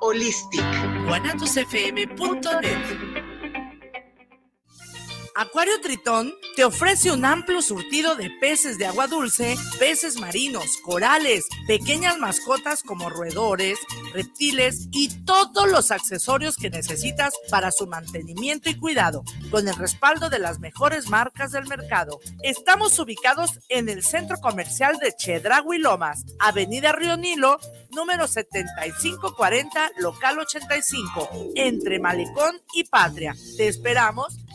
Holistic. Acuario Tritón te ofrece un amplio surtido de peces de agua dulce, peces marinos, corales, pequeñas mascotas como roedores, reptiles y todos los accesorios que necesitas para su mantenimiento y cuidado, con el respaldo de las mejores marcas del mercado. Estamos ubicados en el centro comercial de Chedragui Lomas, Avenida Río Nilo, número 7540, local 85, entre Malecón y Patria. Te esperamos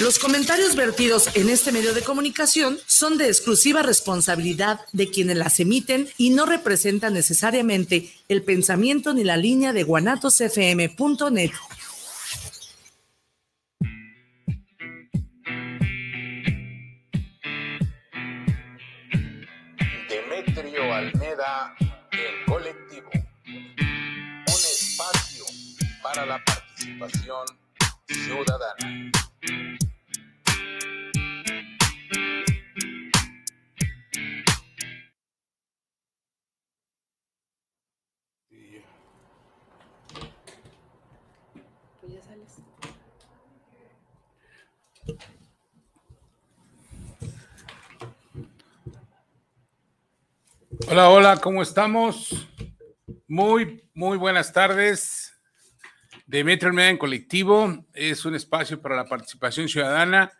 Los comentarios vertidos en este medio de comunicación son de exclusiva responsabilidad de quienes las emiten y no representan necesariamente el pensamiento ni la línea de guanatosfm.net. Demetrio Almeda, el colectivo. Un espacio para la participación ciudadana. Hola, hola, ¿cómo estamos? Muy, muy buenas tardes. Almeida en Colectivo es un espacio para la participación ciudadana.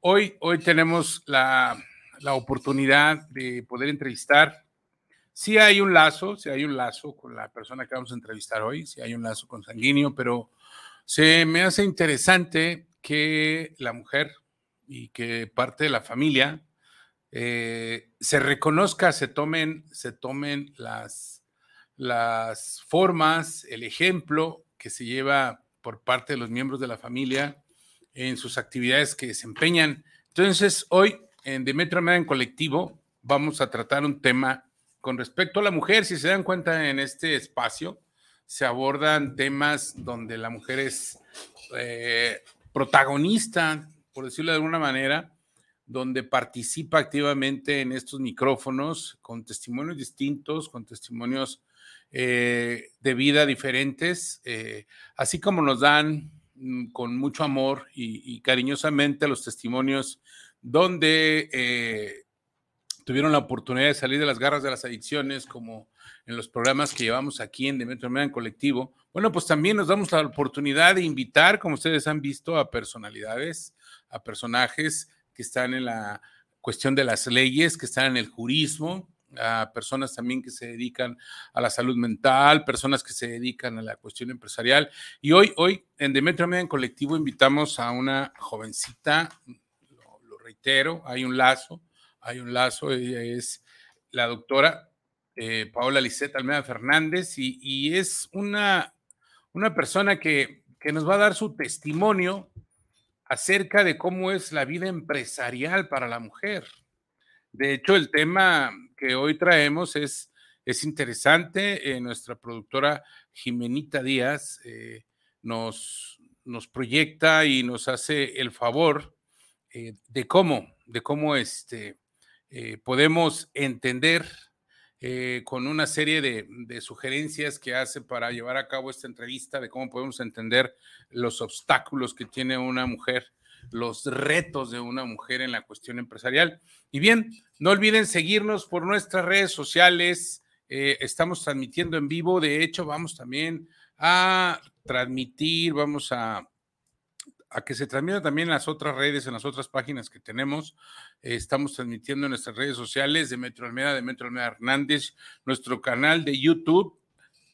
Hoy, hoy tenemos la, la oportunidad de poder entrevistar. Sí hay un lazo, sí hay un lazo con la persona que vamos a entrevistar hoy, sí hay un lazo con Sanguíneo, pero se me hace interesante que la mujer y que parte de la familia eh, se reconozca, se tomen, se tomen las, las formas, el ejemplo que se lleva por parte de los miembros de la familia en sus actividades que desempeñan. Entonces, hoy en Demetrio en Colectivo vamos a tratar un tema con respecto a la mujer. Si se dan cuenta en este espacio, se abordan temas donde la mujer es eh, protagonista, por decirlo de alguna manera, donde participa activamente en estos micrófonos con testimonios distintos, con testimonios eh, de vida diferentes, eh, así como nos dan mm, con mucho amor y, cariñosamente los testimonios donde eh, tuvieron la oportunidad de salir de las garras de las adicciones, como en los programas que llevamos aquí en Demetrio en Colectivo. Bueno, pues también nos damos la oportunidad de invitar, como ustedes han visto, a personalidades, a personajes que están en la cuestión de las leyes, que están en el jurismo, a personas también que se dedican a la salud mental, personas que se dedican a la cuestión empresarial. Y hoy, hoy en Demetrio Media en Colectivo invitamos a una jovencita, lo, reitero, hay un lazo, hay un lazo, ella es la doctora eh, Paola Liseta Almeida Fernández y, y es una, una persona que, que nos va a dar su testimonio acerca de cómo es la vida empresarial para la mujer. De hecho, el tema que hoy traemos es, es interesante. Eh, nuestra productora Jimenita Díaz eh, nos, nos proyecta y nos hace el favor eh, de cómo, de cómo este, podemos entender con una serie de, de, sugerencias que hace para llevar a cabo esta entrevista, de cómo podemos entender los obstáculos que tiene una mujer, los retos de una mujer en la cuestión empresarial. Y bien, no olviden seguirnos por nuestras redes sociales. Eh, estamos transmitiendo en vivo. De hecho, vamos también a transmitir, vamos a, a que se transmita también en las otras redes, en las otras páginas que tenemos. Estamos transmitiendo en nuestras redes sociales de Metro Almeda, de Metro Almeda Hernández, nuestro canal de YouTube,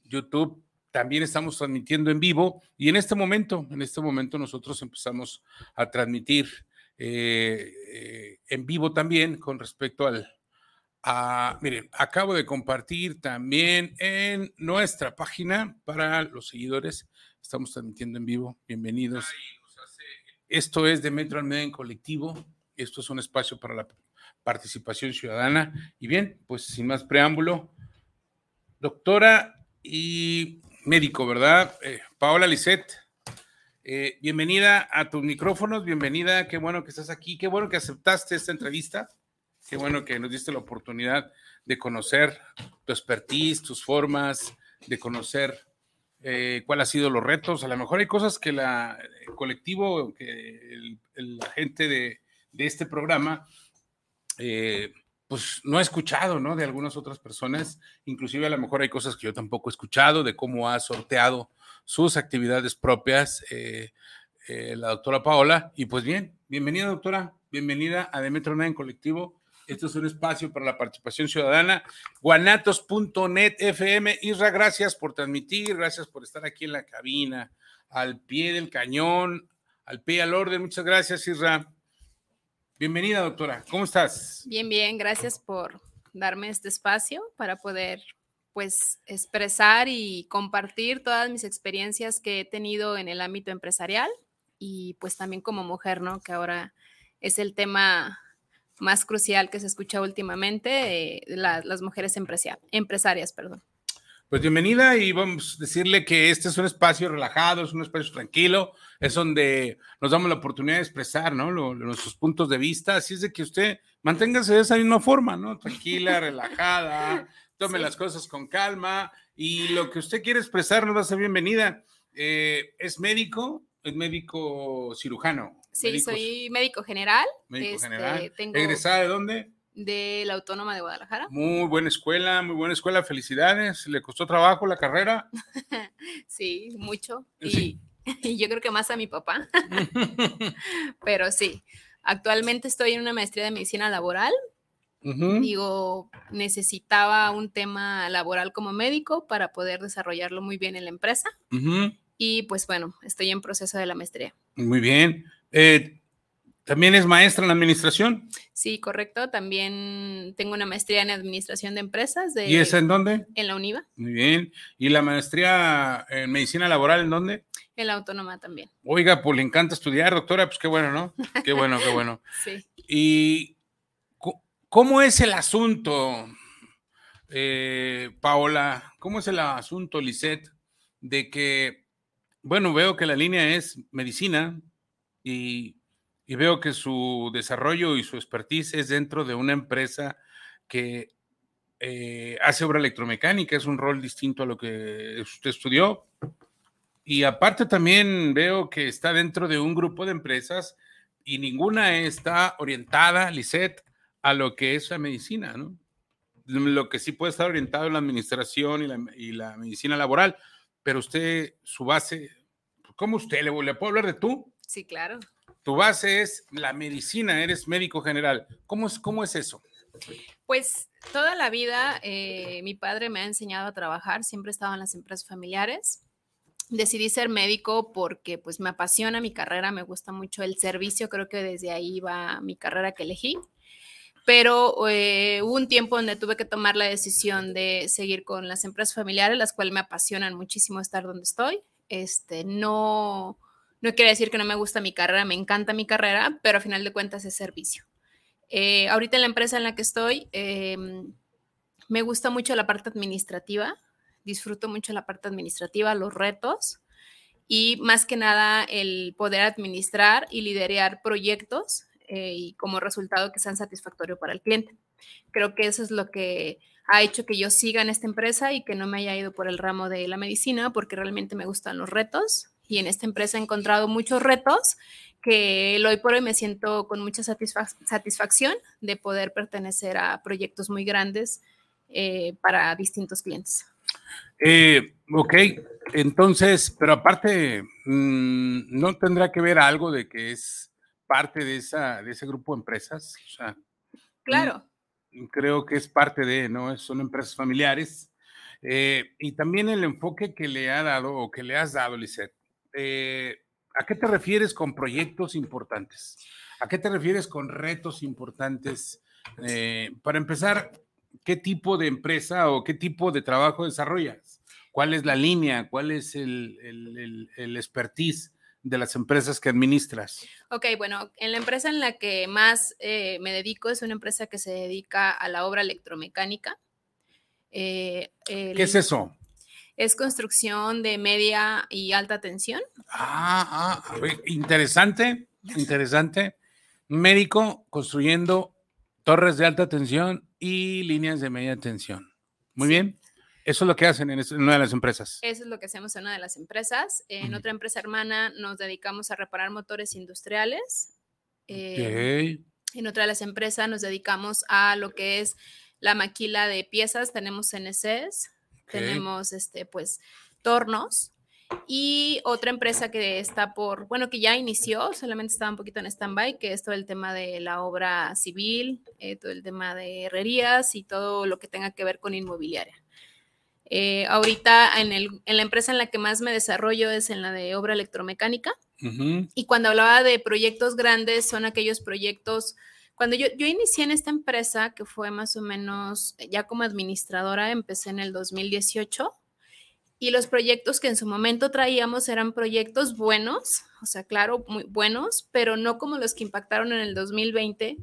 YouTube también estamos transmitiendo en vivo y en este momento, en este momento nosotros empezamos a transmitir eh, eh, en vivo también con respecto al, a, miren, acabo de compartir también en nuestra página para los seguidores, estamos transmitiendo en vivo, bienvenidos. Esto es de Metro Almeida en colectivo, esto es un espacio para la participación ciudadana y bien, pues sin más preámbulo, doctora y médico, ¿verdad? Eh, Paola Lisset, eh, bienvenida a tus micrófonos, bienvenida, qué bueno que estás aquí, qué bueno que aceptaste esta entrevista, qué bueno que nos diste la oportunidad de conocer tu expertise, tus formas, de conocer eh, cuáles han sido los retos. A lo mejor hay cosas que la, el colectivo, que la gente de, de, este programa, eh, pues no ha escuchado, ¿no? De algunas otras personas. Inclusive a lo mejor hay cosas que yo tampoco he escuchado de cómo ha sorteado sus actividades propias eh, eh la doctora Paola. Y pues bien, bienvenida doctora, bienvenida a Demetrio en Colectivo. Esto es un espacio para la participación ciudadana. Guanatos.net FM. Isra, gracias por transmitir, gracias por estar aquí en la cabina, al pie del cañón, al pie al orden. Muchas gracias, Isra. Bienvenida, doctora. ¿Cómo estás? Bien, bien. Gracias por darme este espacio para poder pues expresar y compartir todas mis experiencias que he tenido en el ámbito empresarial y pues también como mujer, ¿no? Que ahora es el tema más crucial que se escucha últimamente, eh, las mujeres empresarias. Perdón. Pues bienvenida y vamos a decirle que este es un espacio relajado, es un espacio tranquilo, es donde nos damos la oportunidad de expresar, ¿no? nuestros puntos de vista, así es de que usted manténgase de esa misma forma, ¿no? Tranquila, relajada, tome las cosas con calma y lo que usted quiere expresar nos va a ser bienvenida. Eh, ¿Es médico? ¿Es médico cirujano? Sí, soy médico general. Médico este, general. ¿Egresada de dónde? De la Autónoma de Guadalajara. Muy buena escuela, muy buena escuela. Felicidades. ¿Le costó trabajo la carrera? sí, mucho. Y, yo creo que más a mi papá. Pero sí, actualmente estoy en una maestría de medicina laboral. Digo, necesitaba un tema laboral como médico para poder desarrollarlo muy bien en la empresa. Y pues bueno, estoy en proceso de la maestría. Muy bien. Eh, ¿También es maestra en administración? Sí, correcto. También tengo una maestría en administración de empresas. De, ¿Y esa en dónde? En la UNIVA. Muy bien. ¿Y la maestría en medicina laboral en dónde? En la autónoma también. Oiga, pues le encanta estudiar, doctora. Pues qué bueno, ¿no? Qué bueno, qué bueno. sí. ¿Y cómo es el asunto, eh, Paola? ¿Cómo es el asunto, Lisette, de que, bueno, veo que la línea es medicina, y, veo que su desarrollo y su expertise es dentro de una empresa que eh, hace obra electromecánica, es un rol distinto a lo que usted estudió. Y aparte también veo que está dentro de un grupo de empresas y ninguna está orientada, Lisette, a lo que es la medicina, ¿no? Lo que sí puede estar orientado en la administración y la, y la medicina laboral, pero usted, su base, ¿cómo usted le, le puedo hablar de tú? Sí, claro. Tu base es la medicina, eres médico general. ¿Cómo es, cómo es eso? Pues toda la vida eh, mi padre me ha enseñado a trabajar, siempre he estado en las empresas familiares. Decidí ser médico porque pues me apasiona mi carrera, me gusta mucho el servicio, creo que desde ahí va mi carrera que elegí. Pero eh, hubo un tiempo donde tuve que tomar la decisión de seguir con las empresas familiares, las cuales me apasionan muchísimo estar donde estoy. Este, no, no quiere decir que no me gusta mi carrera, me encanta mi carrera, pero a final de cuentas es servicio. Eh, ahorita en la empresa en la que estoy, em, me gusta mucho la parte administrativa, disfruto mucho la parte administrativa, los retos y más que nada el poder administrar y liderar proyectos eh, y como resultado que sean satisfactorios para el cliente. Creo que eso es lo que ha hecho que yo siga en esta empresa y que no me haya ido por el ramo de la medicina porque realmente me gustan los retos y en esta empresa he encontrado muchos retos que hoy por hoy me siento con mucha satisfacción de poder pertenecer a proyectos muy grandes eh, para distintos clientes. Eh, ok, entonces, pero aparte, mm, ¿no tendrá que ver algo de que es parte de, esa, de ese grupo de empresas? claro. Mm, creo que es parte de, ¿no? Son empresas familiares. Eh, y también el enfoque que le ha dado o que le has dado, Lisette, eh, ¿a qué te refieres con proyectos importantes? ¿A qué te refieres con retos importantes? Eh, para empezar, ¿qué tipo de empresa o qué tipo de trabajo desarrollas? ¿Cuál es la línea? ¿Cuál es el, expertise de las empresas que administras? Ok, bueno, en la empresa en la que más eh, me dedico es una empresa que se dedica a la obra electromecánica. Eh, el- ¿Qué es eso? Es construcción de media y alta tensión. Ah, ah, interesante, interesante. Médico construyendo torres de alta tensión y líneas de media tensión. Muy Sí. bien. Eso es lo que hacen en, una de las empresas. Eso es lo que hacemos en una de las empresas. En otra empresa hermana nos dedicamos a reparar motores industriales. Eh. En otra de las empresas nos dedicamos a lo que es la maquila de piezas. Tenemos CNCs, tenemos este, pues, tornos. Y otra empresa que está por, bueno, que ya inició, solamente estaba un poquito en stand-by, que es todo el tema de la obra civil, eh, todo el tema de herrerías y todo lo que tenga que ver con inmobiliaria. Eh, ahorita en, el- en la empresa en la que más me desarrollo es en la de obra electromecánica. Ujú. Y cuando hablaba de proyectos grandes, son aquellos proyectos, cuando yo, yo inicié en esta empresa, que fue más o menos ya como administradora, empecé en el 2018, y los proyectos que en su momento traíamos eran proyectos buenos, o sea, claro, muy buenos, pero no como los que impactaron en el 2020,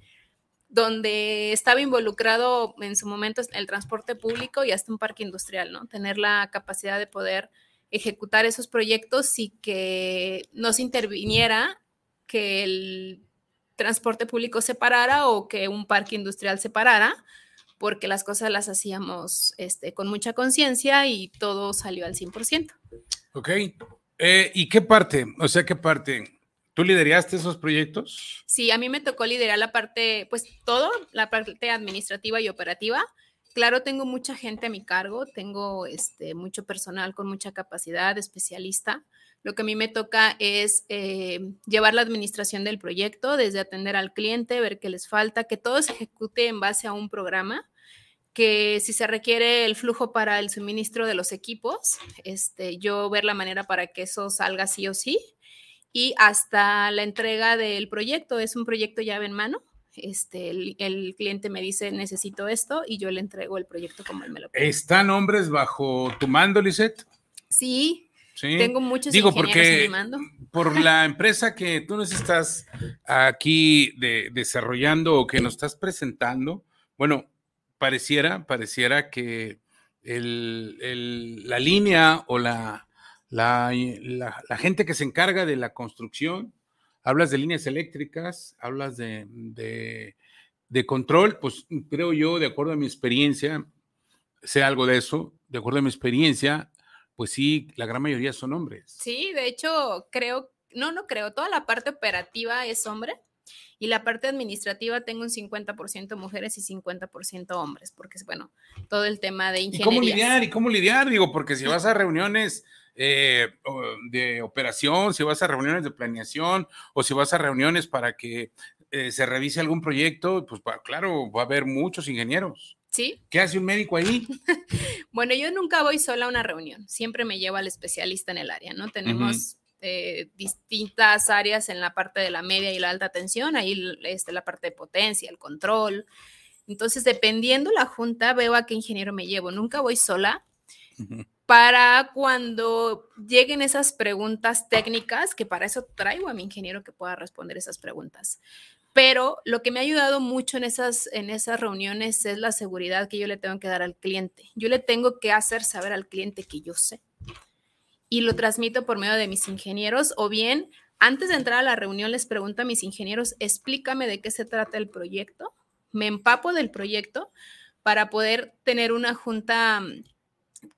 donde estaba involucrado en su momento el transporte público y hasta un parque industrial, ¿no? Tener la capacidad de poder ejecutar esos proyectos y que no se interviniera que el transporte público se parara o que un parque industrial se parara, porque las cosas las hacíamos este, con mucha conciencia y todo salió al 100%. Ok. Eh, ¿Y qué parte? O sea, ¿qué parte? ¿Tú lideraste esos proyectos? Sí, a mí me tocó liderar la parte, pues todo, la parte administrativa y operativa. Claro, tengo mucha gente a mi cargo, tengo este, mucho personal con mucha capacidad, especialista. Lo que a mí me toca es eh, llevar la administración del proyecto, desde atender al cliente, ver qué les falta, que todo se ejecute en base a un programa, que si se requiere el flujo para el suministro de los equipos, este, yo ver la manera para que eso salga sí o sí y hasta la entrega del proyecto. Es un proyecto llave en mano. Este, el, el, cliente me dice, necesito esto, y yo le entrego el proyecto como él me lo pide. ¿Están hombres bajo tu mando, Lisette? Sí, Sí. tengo muchos Digo, porque en mi mando. por la empresa que tú nos estás aquí de, desarrollando o que nos estás presentando, bueno, pareciera, pareciera que el, el, la línea o la, la, la, la, gente que se encarga de la construcción, hablas de líneas eléctricas, hablas de, de, de, control, pues creo yo, de acuerdo a mi experiencia, sé algo de eso, de acuerdo a mi experiencia, pues sí, la gran mayoría son hombres. Sí, de hecho, creo, no, no creo, toda la parte operativa es hombre. Y la parte administrativa tengo un 50% mujeres y 50% hombres, porque es bueno, todo el tema de ingeniería. ¿Y cómo lidiar? ¿Y cómo lidiar? Digo, porque si vas a reuniones eh, de operación, si vas a reuniones de planeación o si vas a reuniones para que eh, se revise algún proyecto, pues claro, va a haber muchos ingenieros. ¿Sí? ¿Qué hace un médico ahí? bueno, yo nunca voy sola a una reunión, siempre me llevo al especialista en el área, ¿no? Tenemos... Uh -huh. Eh, distintas áreas en la parte de la media y la alta tensión, ahí este, la parte de potencia, el control. Entonces, dependiendo la junta, veo a qué ingeniero me llevo. Nunca voy sola uh -huh. para cuando lleguen esas preguntas técnicas, que para eso traigo a mi ingeniero que pueda responder esas preguntas. Pero lo que me ha ayudado mucho en esas, en esas reuniones es la seguridad que yo le tengo que dar al cliente. Yo le tengo que hacer saber al cliente que yo sé y lo transmito por medio de mis ingenieros o bien antes de entrar a la reunión les pregunto a mis ingenieros, explícame de qué se trata el proyecto, me empapo del proyecto para poder tener una junta mm,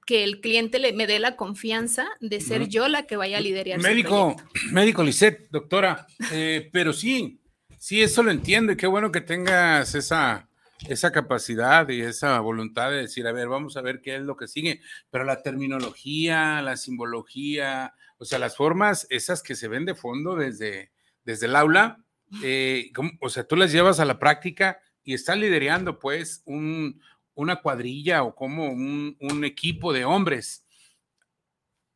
que el cliente le, me dé la confianza de ser uh -huh. yo la que vaya a liderar. Médico, médico Lisette, doctora, eh, pero sí, sí, eso lo entiendo y qué bueno que tengas esa, esa capacidad y esa voluntad de decir, a ver, vamos a ver qué es lo que sigue, pero la terminología, la simbología, o sea, las formas, esas que se ven de fondo desde, desde el aula, eh, o sea, tú las llevas a la práctica y estás liderando pues un, una cuadrilla o como un, un equipo de hombres.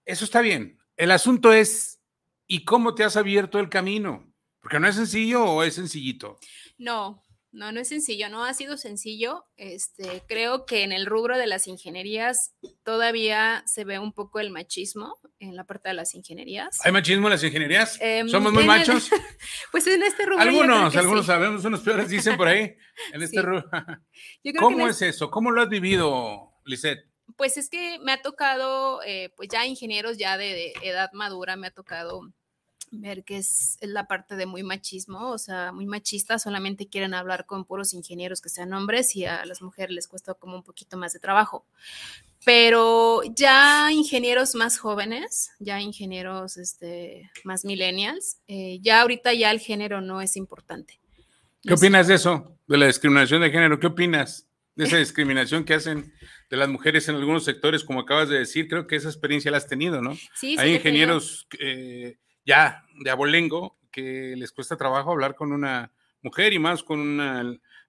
Eso está bien. El asunto es, ¿y cómo te has abierto el camino? Porque no es sencillo o es sencillito. No, no, no es sencillo, no ha sido sencillo. Este, creo que en el rubro de las ingenierías todavía se ve un poco el machismo en la parte de las ingenierías. ¿Hay machismo en las ingenierías? Eh, ¿Somos muy machos? El, pues en este rubro. Algunos, algunos sí. sabemos, unos peores dicen por ahí. En este Sí. rubro. ¿Cómo es eso? ¿Cómo lo has vivido, Lisette? Pues es que me ha tocado, eh, pues ya ingenieros ya de, de edad madura, me ha tocado ver que es, es, la parte de muy machismo, o sea, muy machista, solamente quieren hablar con puros ingenieros que sean hombres y a las mujeres les cuesta como un poquito más de trabajo. Pero ya ingenieros más jóvenes, ya ingenieros este, más millennials, eh, ya ahorita ya el género no es importante. ¿Qué opinas de eso? De la discriminación de género, ¿qué opinas? De esa discriminación que hacen de las mujeres en algunos sectores, como acabas de decir, creo que esa experiencia la has tenido, ¿no? Sí, Hay ingenieros eh, ya de abolengo que les cuesta trabajo hablar con una mujer y más con una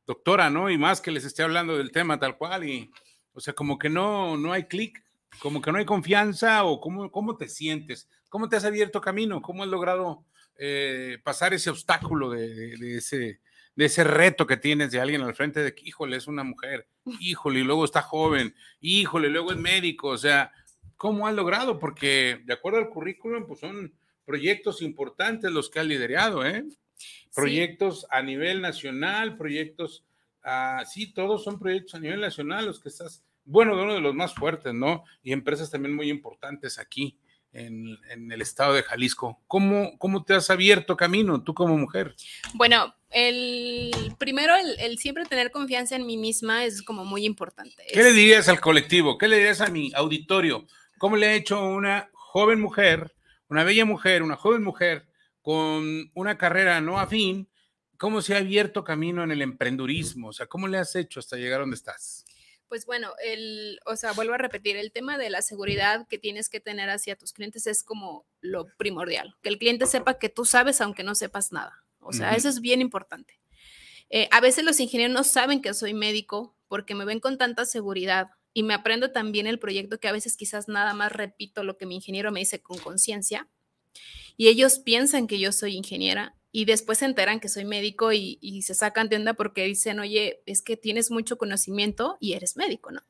doctora, ¿no? Y más que les esté hablando del tema tal cual y, o sea, como que no, no hay clic, como que no hay confianza o cómo, cómo te sientes, cómo te has abierto camino, cómo has logrado eh, pasar ese obstáculo de, de, de, ese, de ese reto que tienes de alguien al frente de que, híjole, es una mujer, híjole, y luego está joven, híjole, luego es médico, o sea, ¿cómo has logrado? Porque de acuerdo al currículum, pues son proyectos importantes los que ha liderado, ¿eh? Proyectos sí. a nivel nacional, proyectos, uh, sí, todos son proyectos a nivel nacional, los que estás, bueno, de uno de los más fuertes, ¿no? Y empresas también muy importantes aquí en, en el estado de Jalisco. ¿Cómo, ¿Cómo te has abierto camino tú como mujer? Bueno, el primero, el, el, siempre tener confianza en mí misma es como muy importante. ¿Qué le dirías al colectivo? ¿Qué le dirías a mi auditorio? ¿Cómo le ha hecho una joven mujer? Una bella mujer, una joven mujer con una carrera no afín, ¿cómo se ha abierto camino en el emprendurismo? O sea, ¿cómo le has hecho hasta llegar a donde estás? Pues bueno, el, o sea, vuelvo a repetir, el tema de la seguridad que tienes que tener hacia tus clientes es como lo primordial, que el cliente sepa que tú sabes aunque no sepas nada. O sea, uh -huh. eso es bien importante. Eh, a veces los ingenieros no saben que soy médico porque me ven con tanta seguridad y me aprendo también el proyecto que a veces quizás nada más repito lo que mi ingeniero me dice con conciencia y ellos piensan que yo soy ingeniera y después se enteran que soy médico y, se sacan de onda porque dicen, oye, es que tienes mucho conocimiento y eres médico, ¿no?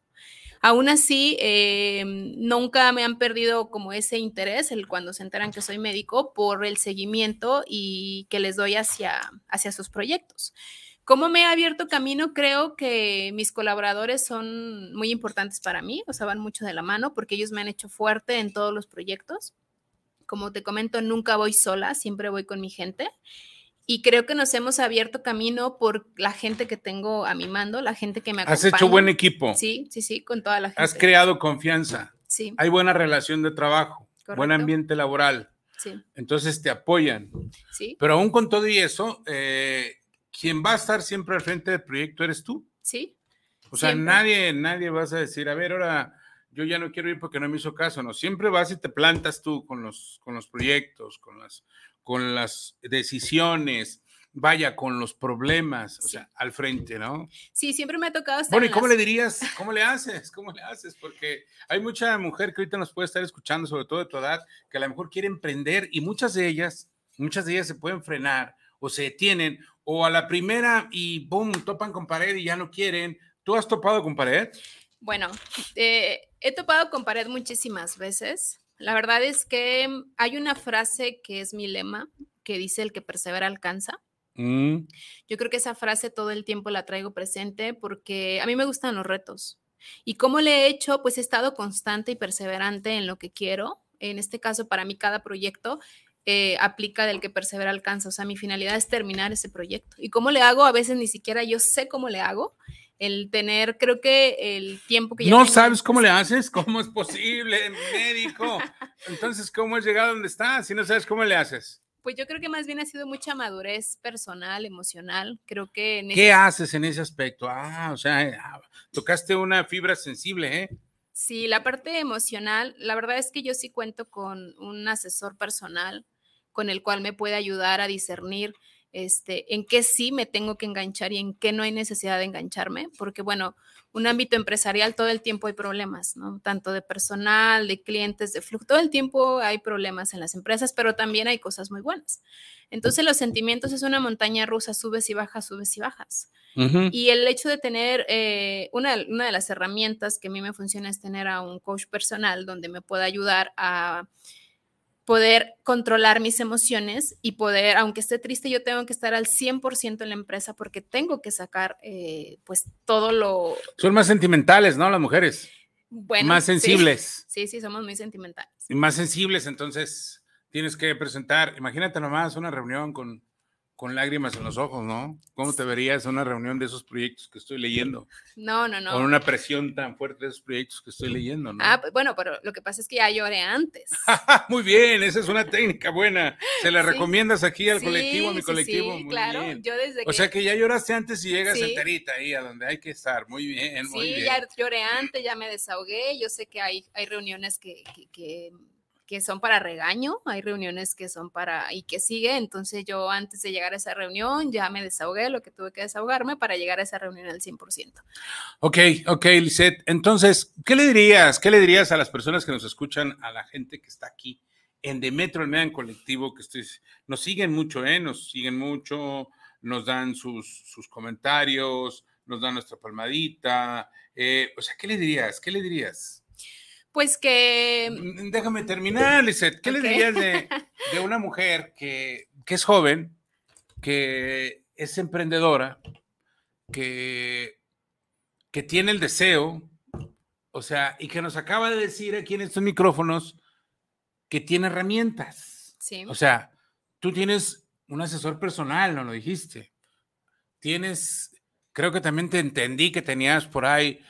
Aún así, eh, nunca me han perdido como ese interés el cuando se enteran que soy médico por el seguimiento y que les doy hacia, hacia sus proyectos. ¿Cómo me ha abierto camino? Creo que mis colaboradores son muy importantes para mí, o sea, van mucho de la mano porque ellos me han hecho fuerte en todos los proyectos. Como te comento, nunca voy sola, siempre voy con mi gente. Y creo que nos hemos abierto camino por la gente que tengo a mi mando, la gente que me acompaña. Has hecho buen equipo. Sí, sí, sí, con toda la gente. Has creado confianza. Sí. Hay buena relación de trabajo, Correcto. buen ambiente laboral. Sí. Entonces te apoyan. Sí. Pero aún con todo y eso, eh, quien va a estar siempre al frente del proyecto eres tú. Sí. O sea, siempre. nadie, nadie vas a decir, a ver, ahora yo ya no quiero ir porque no me hizo caso, no. Siempre vas y te plantas tú con los, con los proyectos, con las, con las decisiones, vaya, con los problemas, o sí. sea, al frente, ¿no? Sí, siempre me ha tocado estar. Bueno, ¿y cómo las... le dirías? ¿Cómo le haces? ¿Cómo le haces? Porque hay mucha mujer que ahorita nos puede estar escuchando, sobre todo de tu edad, que a lo mejor quiere emprender y muchas de ellas, muchas de ellas se pueden frenar o se detienen o a la primera y boom, topan con pared y ya no quieren. ¿Tú has topado con pared? Bueno, eh, he topado con pared muchísimas veces. La verdad es que hay una frase que es mi lema, que dice el que persevera alcanza. Mm. Yo creo que esa frase todo el tiempo la traigo presente porque a mí me gustan los retos. ¿Y cómo le he hecho? Pues he estado constante y perseverante en lo que quiero. En este caso, para mí, cada proyecto eh, aplica del que persevera alcanza. O sea, mi finalidad es terminar ese proyecto. ¿Y cómo le hago? A veces ni siquiera yo sé cómo le hago. El tener, creo que el tiempo que... no sabes cómo le haces, cómo es posible, médico. Entonces, ¿cómo has llegado a donde estás? Si no sabes cómo le haces. Pues yo creo que más bien ha sido mucha madurez personal, emocional. Creo que... En ¿Qué ese... haces en ese aspecto? Ah, o sea, tocaste una fibra sensible, ¿eh? Sí, la parte emocional, la verdad es que yo sí cuento con un asesor personal con el cual me puede ayudar a discernir este, en qué sí me tengo que enganchar y en qué no hay necesidad de engancharme, porque bueno, un ámbito empresarial todo el tiempo hay problemas, ¿no? Tanto de personal, de clientes, de flujo, todo el tiempo hay problemas en las empresas, pero también hay cosas muy buenas. Entonces los sentimientos es una montaña rusa, subes y bajas, subes y bajas. Uh -huh. Y el hecho de tener, eh, una, una de las herramientas que a mí me funciona es tener a un coach personal donde me pueda ayudar a poder controlar mis emociones y poder, aunque esté triste, yo tengo que estar al 100% en la empresa porque tengo que sacar eh, pues todo lo... Son más sentimentales, ¿no? Las mujeres. Bueno, más sí. sensibles. Sí, sí, somos muy sentimentales. Y más sensibles, entonces tienes que presentar, imagínate nomás una reunión con, con lágrimas en los ojos, ¿no? ¿Cómo te verías en una reunión de esos proyectos que estoy leyendo? No, no, no. Con una presión tan fuerte de esos proyectos que estoy leyendo, ¿no? Ah, pues, bueno, pero lo que pasa es que ya lloré antes. Muy bien, esa es una técnica buena. Se la Sí. recomiendas aquí al Sí, colectivo, a mi sí, colectivo. sí, Muy claro. bien. Yo desde que O sea que ya lloraste antes y llegas Sí. enterita ahí a donde hay que estar. Muy bien, muy sí, bien. ya lloré antes, ya me desahogué. Yo sé que hay, hay reuniones que, que, que- que son para regaño, hay reuniones que son para y que sigue. Entonces yo antes de llegar a esa reunión ya me desahogué lo que tuve que desahogarme para llegar a esa reunión al 100%. Ok, ok, Lisette. Entonces, ¿qué le dirías? ¿Qué le dirías a las personas que nos escuchan, a la gente que está aquí en The Metro Medan Colectivo, que estoy- nos siguen mucho, ¿eh? Nos siguen mucho, nos dan sus, sus comentarios, nos dan nuestra palmadita. eh, o sea, ¿qué le dirías? ¿Qué le dirías? Pues que Mm, Déjame terminar, Lisette. ¿Qué Ok. le dirías de, de una mujer que, que es joven, que es emprendedora, que, que tiene el deseo, o sea, y que nos acaba de decir aquí en estos micrófonos que tiene herramientas? sí, O sea, tú tienes un asesor personal, no lo dijiste. Tienes, creo que también te entendí que tenías por ahí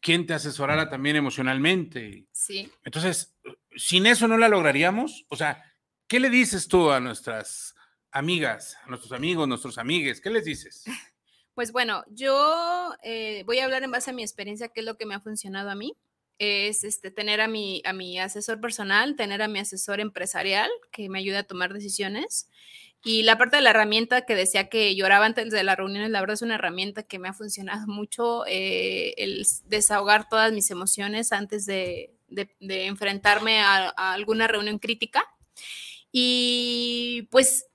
quien te asesorara también emocionalmente. sí. Entonces, sin eso no la lograríamos. O sea, ¿qué le dices tú a nuestras amigas, a nuestros amigos, nuestros amigues? ¿Qué les dices? Pues bueno, yo eh, voy a hablar en base a mi experiencia, qué es lo que me ha funcionado a mí. Es este, tener a mi, a mi asesor personal, tener a mi asesor empresarial que me ayude a tomar decisiones. Y la parte de la herramienta que decía que lloraba antes de las reuniones, la verdad es una herramienta que me ha funcionado mucho, eh, el desahogar todas mis emociones antes de, de- enfrentarme a alguna reunión crítica. Y pues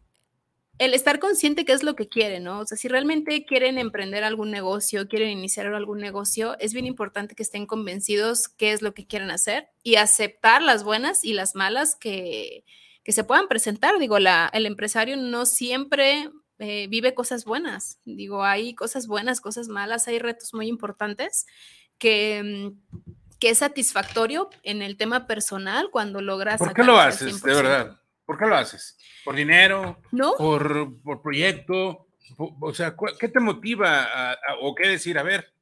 el estar consciente qué es lo que quieren, ¿no? O sea, si realmente quieren emprender algún negocio, quieren iniciar algún negocio, es bien importante que estén convencidos qué es lo que quieren hacer y aceptar las buenas y las malas que, que se puedan presentar. Digo, la, el empresario no siempre eh, vive cosas buenas. Digo, hay cosas buenas, cosas malas, hay retos muy importantes que, mm, que es satisfactorio en el tema personal cuando logras. ¿Por qué lo haces, de 100%. verdad? ¿Por qué lo haces? ¿Por dinero? ¿No? ¿Por, por proyecto? O sea, ¿cu- ¿qué te motiva a- a- o qué decir? A ver,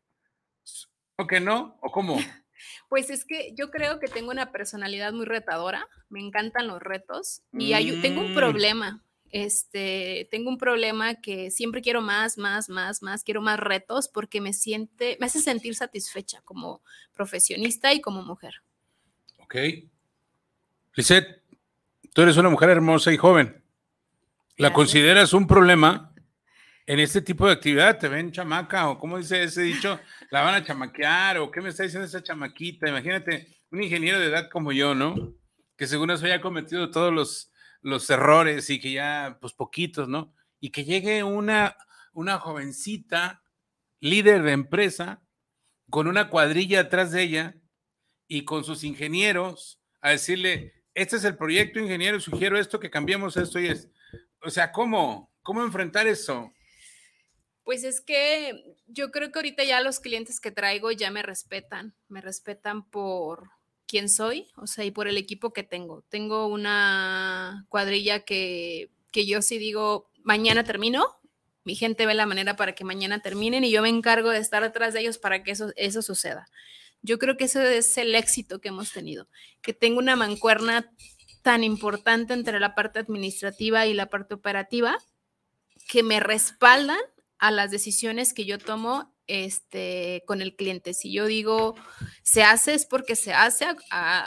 ¿o que no? ¿O cómo? Pues es que yo creo que tengo una personalidad muy retadora, me encantan los retos y hay- tengo un Mm. problema, este, tengo un problema que siempre quiero más, más, más, más, quiero más retos porque me siente, me hace sentir satisfecha como profesionista y como mujer. Ok. Lisette, tú eres una mujer hermosa y joven. ¿La Gracias. consideras un problema en este tipo de actividad? ¿Te ven chamaca o cómo dice ese dicho? ¿La van a chamaquear o qué me está diciendo esa chamaquita? Imagínate, un ingeniero de edad como yo, ¿no? Que según eso haya cometido todos los, los errores y que ya, pues poquitos, ¿no? Y que llegue una, una jovencita líder de empresa con una cuadrilla atrás de ella y con sus ingenieros a decirle, este es el proyecto, ingeniero, sugiero esto, que cambiemos esto y es. O sea, ¿cómo? ¿Cómo enfrentar eso? Pues es que yo creo que ahorita ya los clientes que traigo ya me respetan, me respetan por quién soy, o sea, y por el equipo que tengo. Tengo una cuadrilla que, que yo sí digo, mañana termino, mi gente ve la manera para que mañana terminen y yo me encargo de estar atrás de ellos para que eso, eso suceda. Yo creo que ese es el éxito que hemos tenido, que tengo una mancuerna tan importante entre la parte administrativa y la parte operativa que me respaldan a las decisiones que yo tomo este, con el cliente. Si yo digo se hace es porque se hace, a,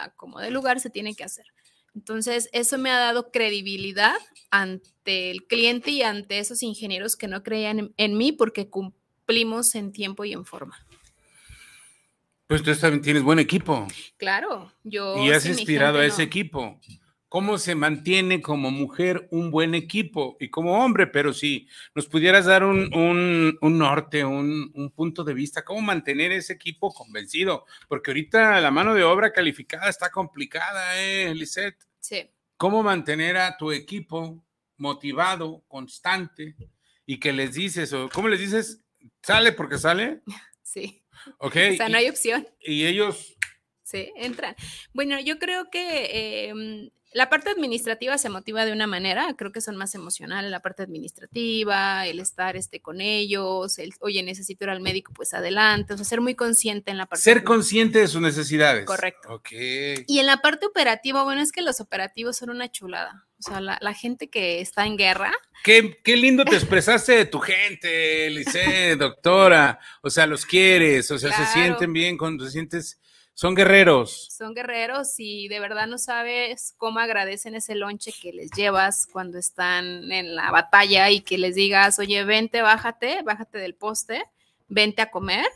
a como de lugar se tiene que hacer. Entonces, eso me ha dado credibilidad ante el cliente y ante esos ingenieros que no creían en, en mí porque cumplimos en tiempo y en forma. Pues tú también tienes buen equipo Claro, yo... y has inspirado a ese no. equipo. ¿Cómo se mantiene como mujer un buen equipo y como hombre? Pero si nos pudieras dar un, un- un norte, un, un punto de vista, ¿cómo mantener ese equipo convencido? Porque ahorita la mano de obra calificada está complicada, ¿eh, Lisette? Sí. cómo mantener a tu equipo motivado, constante, y que les dices, o cómo les dices, sale porque sale, Sí. ¿Ok? O sea, no hay opción. y, ellos Sí, entran. Bueno, yo creo que em, la parte administrativa se motiva de una manera, creo que son más emocionales la parte administrativa, el estar este, con ellos, el, oye, necesito ir al médico, pues adelante, o sea, ser muy consciente en la parte. Ser consciente de sus necesidades. Correcto. Ok. Y en la parte operativa, bueno, es que los operativos son una chulada. O sea, la, la gente que está en guerra. Qué, qué lindo te expresaste de tu gente, Lice, doctora. O sea, los quieres, o sea, se sienten bien, cuando se sientes, son guerreros. son guerreros y de verdad no sabes cómo agradecen ese lonche que les llevas cuando están en la batalla y que les digas, oye, vente, bájate, bájate del poste, vente a comer.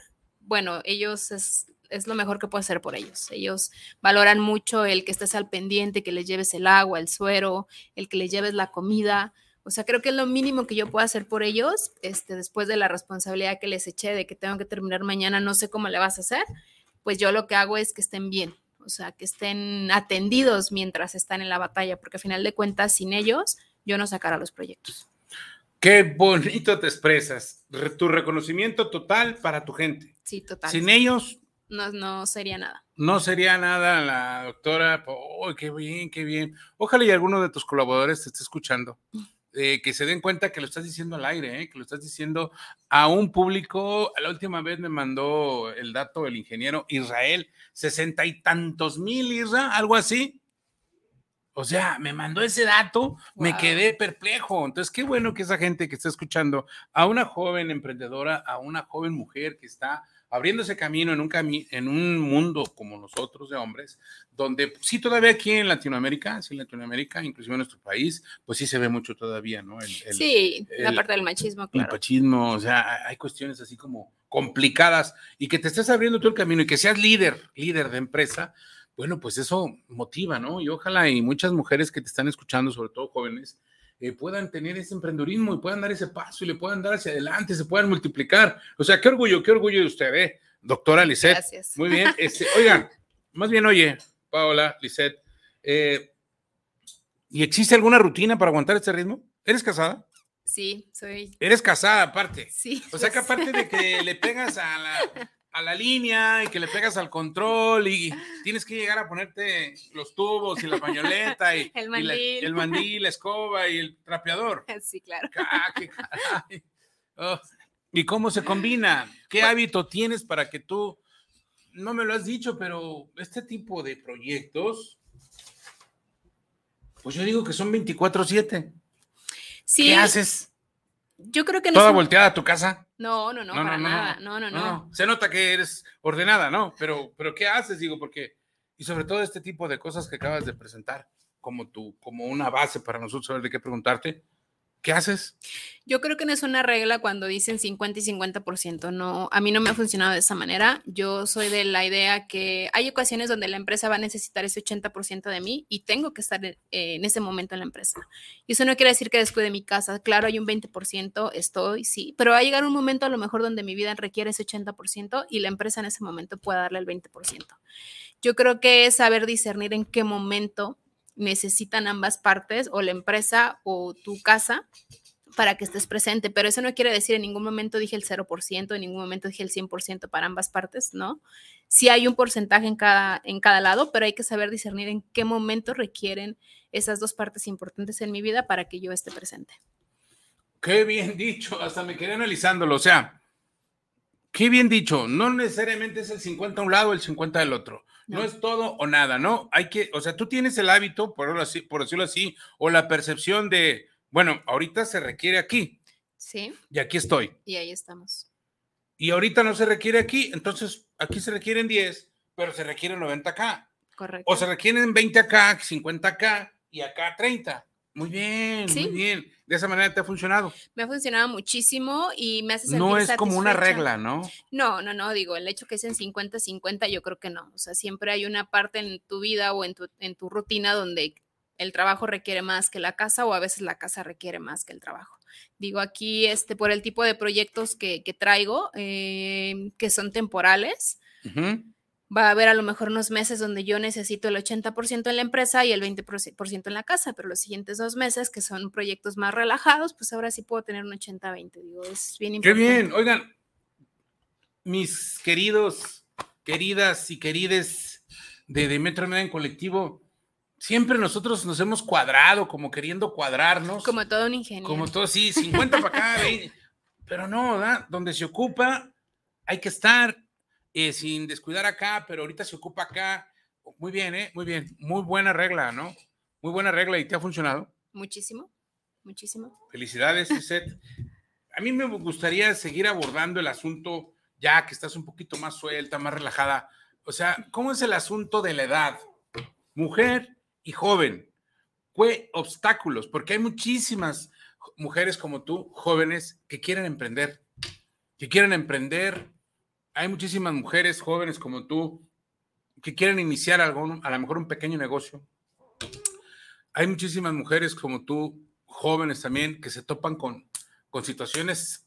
Bueno, ellos es, es lo mejor que puedo hacer por ellos. Ellos valoran mucho el que estés al pendiente, que les lleves el agua, el suero, el que les lleves la comida. O sea, creo que es lo mínimo que yo puedo hacer por ellos, este, después de la responsabilidad que les eché de que tengo que terminar mañana, no sé cómo le vas a hacer, pues yo lo que hago es que estén bien, o sea, que estén atendidos mientras están en la batalla, porque a final de cuentas, sin ellos, yo no sacara los proyectos. Qué bonito te expresas. Re- tu reconocimiento total para tu gente. Sí, total. Sin ellos No, no sería nada. no sería nada la doctora. Oh, qué bien, qué bien. Ojalá y alguno de tus colaboradores te esté escuchando. eh, que se den cuenta que lo estás diciendo al aire, eh, que lo estás diciendo a un público. La última vez me mandó el dato el ingeniero Israel, sesenta y tantos mil, Isra, algo así. O sea, me mandó ese dato, me quedé perplejo. Entonces, qué bueno que esa gente que está escuchando a una joven emprendedora, a una joven mujer que está abriéndose camino en un, cami en un mundo como nosotros de hombres, donde sí todavía aquí en Latinoamérica, sí en Latinoamérica, inclusive en nuestro país, pues sí se ve mucho todavía, ¿no? El, el- sí, la el- parte del machismo, el claro. machismo, o sea, hay cuestiones así como complicadas y que te estés abriendo tú el camino y que seas líder, líder de empresa, bueno, pues eso motiva, ¿no? Y ojalá y muchas mujeres que te están escuchando, sobre todo jóvenes, eh, puedan tener ese emprendurismo y puedan dar ese paso y le puedan dar hacia adelante, se puedan multiplicar. O sea, qué orgullo, qué orgullo de usted, ¿eh? Doctora Lisette. Gracias. Muy bien. Este, oigan, más bien, oye, Paola, Lisette, eh, ¿y existe alguna rutina para aguantar este ritmo? ¿Eres casada? Sí, soy. Eres casada aparte. Sí. O sea que aparte de que le pegas a la, a la línea y que le pegas al control y tienes que llegar a ponerte los tubos y la pañoleta y El y la- mandil. el mandil, la escoba y el trapeador. Sí, claro. Ah, qué caray. Oh, ¿Y cómo se combina? ¿Qué hábito tienes para que tú, no me lo has dicho, pero este tipo de proyectos, pues yo digo que son 24/7. Sí, ¿Qué haces? yo creo que no. ¿Toda volteada a tu casa? No, no, no, para nada. No, no, no. Se nota que eres ordenada, ¿no? Pero, pero ¿qué haces? Digo, porque, y sobre todo este tipo de cosas que acabas de presentar, como tu, como una base para nosotros saber de qué preguntarte, ¿qué haces? Yo creo que no es una regla cuando dicen 50 y 50%. No, a mí no me ha funcionado de esa manera. Yo soy de la idea que hay ocasiones donde la empresa va a necesitar ese 80% de mí y tengo que estar en, en ese momento en la empresa. Y eso no quiere decir que descuide mi casa. Claro, hay un 20%, estoy, sí, pero va a llegar un momento a lo mejor donde mi vida requiere ese 80% y la empresa en ese momento puede darle el 20%. Yo creo que es saber discernir en qué momento necesitan ambas partes, o la empresa o tu casa, para que estés presente, pero eso no quiere decir en ningún momento dije el 0%, en ningún momento dije el 100% para ambas partes, ¿no? Sí hay un porcentaje en cada, en cada lado, pero hay que saber discernir en qué momento requieren esas dos partes importantes en mi vida para que yo esté presente. Qué bien dicho, hasta me quedé analizándolo, o sea, qué bien dicho, no necesariamente es el 50 a un lado, el 50 del otro. No. No. es todo o nada, ¿no? Hay que, o sea, tú tienes el hábito, por, decirlo así- por decirlo así, o la percepción de, bueno, ahorita se requiere aquí Sí, y aquí estoy. y ahí estamos. Y ahorita no se requiere aquí, entonces aquí se requieren 10, pero se requieren 90 acá. Correcto. O se requieren 20 acá, 50 acá y acá 30. Muy bien, Sí. muy bien. De esa manera te ha funcionado. Me ha funcionado muchísimo y me hace sentir No es como una regla, ¿no? No, no, no, digo, el hecho que es en 50-50, yo creo que no. O sea, siempre hay una parte en tu vida o en tu, en tu rutina donde el trabajo requiere más que la casa o a veces la casa requiere más que el trabajo. Digo, aquí, este, por el tipo de proyectos que, que traigo, eh, que son temporales, Ujú. Va a haber a lo mejor unos meses donde yo necesito el 80% en la empresa y el 20% en la casa, pero los siguientes dos meses, que son proyectos más relajados, pues ahora sí puedo tener un 80-20. Digo, es bien Qué importante. bien. Oigan, mis queridos, queridas y querides de, de Metro en colectivo, siempre nosotros nos hemos cuadrado, como queriendo cuadrarnos. Como todo un ingeniero. Como todo, sí, 50 para acá, 20. Pero no, ¿verdad? Donde se ocupa, hay que estar eh, sin descuidar acá, pero ahorita se ocupa acá. Muy bien, ¿eh? Muy bien. Muy buena regla, ¿no? Muy buena regla y te ha funcionado. Muchísimo, muchísimo. Felicidades, Seth. A mí me gustaría seguir abordando el asunto ya que estás un poquito más suelta, más relajada. O sea, ¿cómo es el asunto de la edad? Mujer y joven. ¿Qué obstáculos? Porque hay muchísimas mujeres como tú, jóvenes, que quieren emprender, que quieren emprender. Hay muchísimas mujeres jóvenes como tú que quieren iniciar algún, a lo mejor un pequeño negocio. Hay muchísimas mujeres como tú, jóvenes también, que se topan con, con situaciones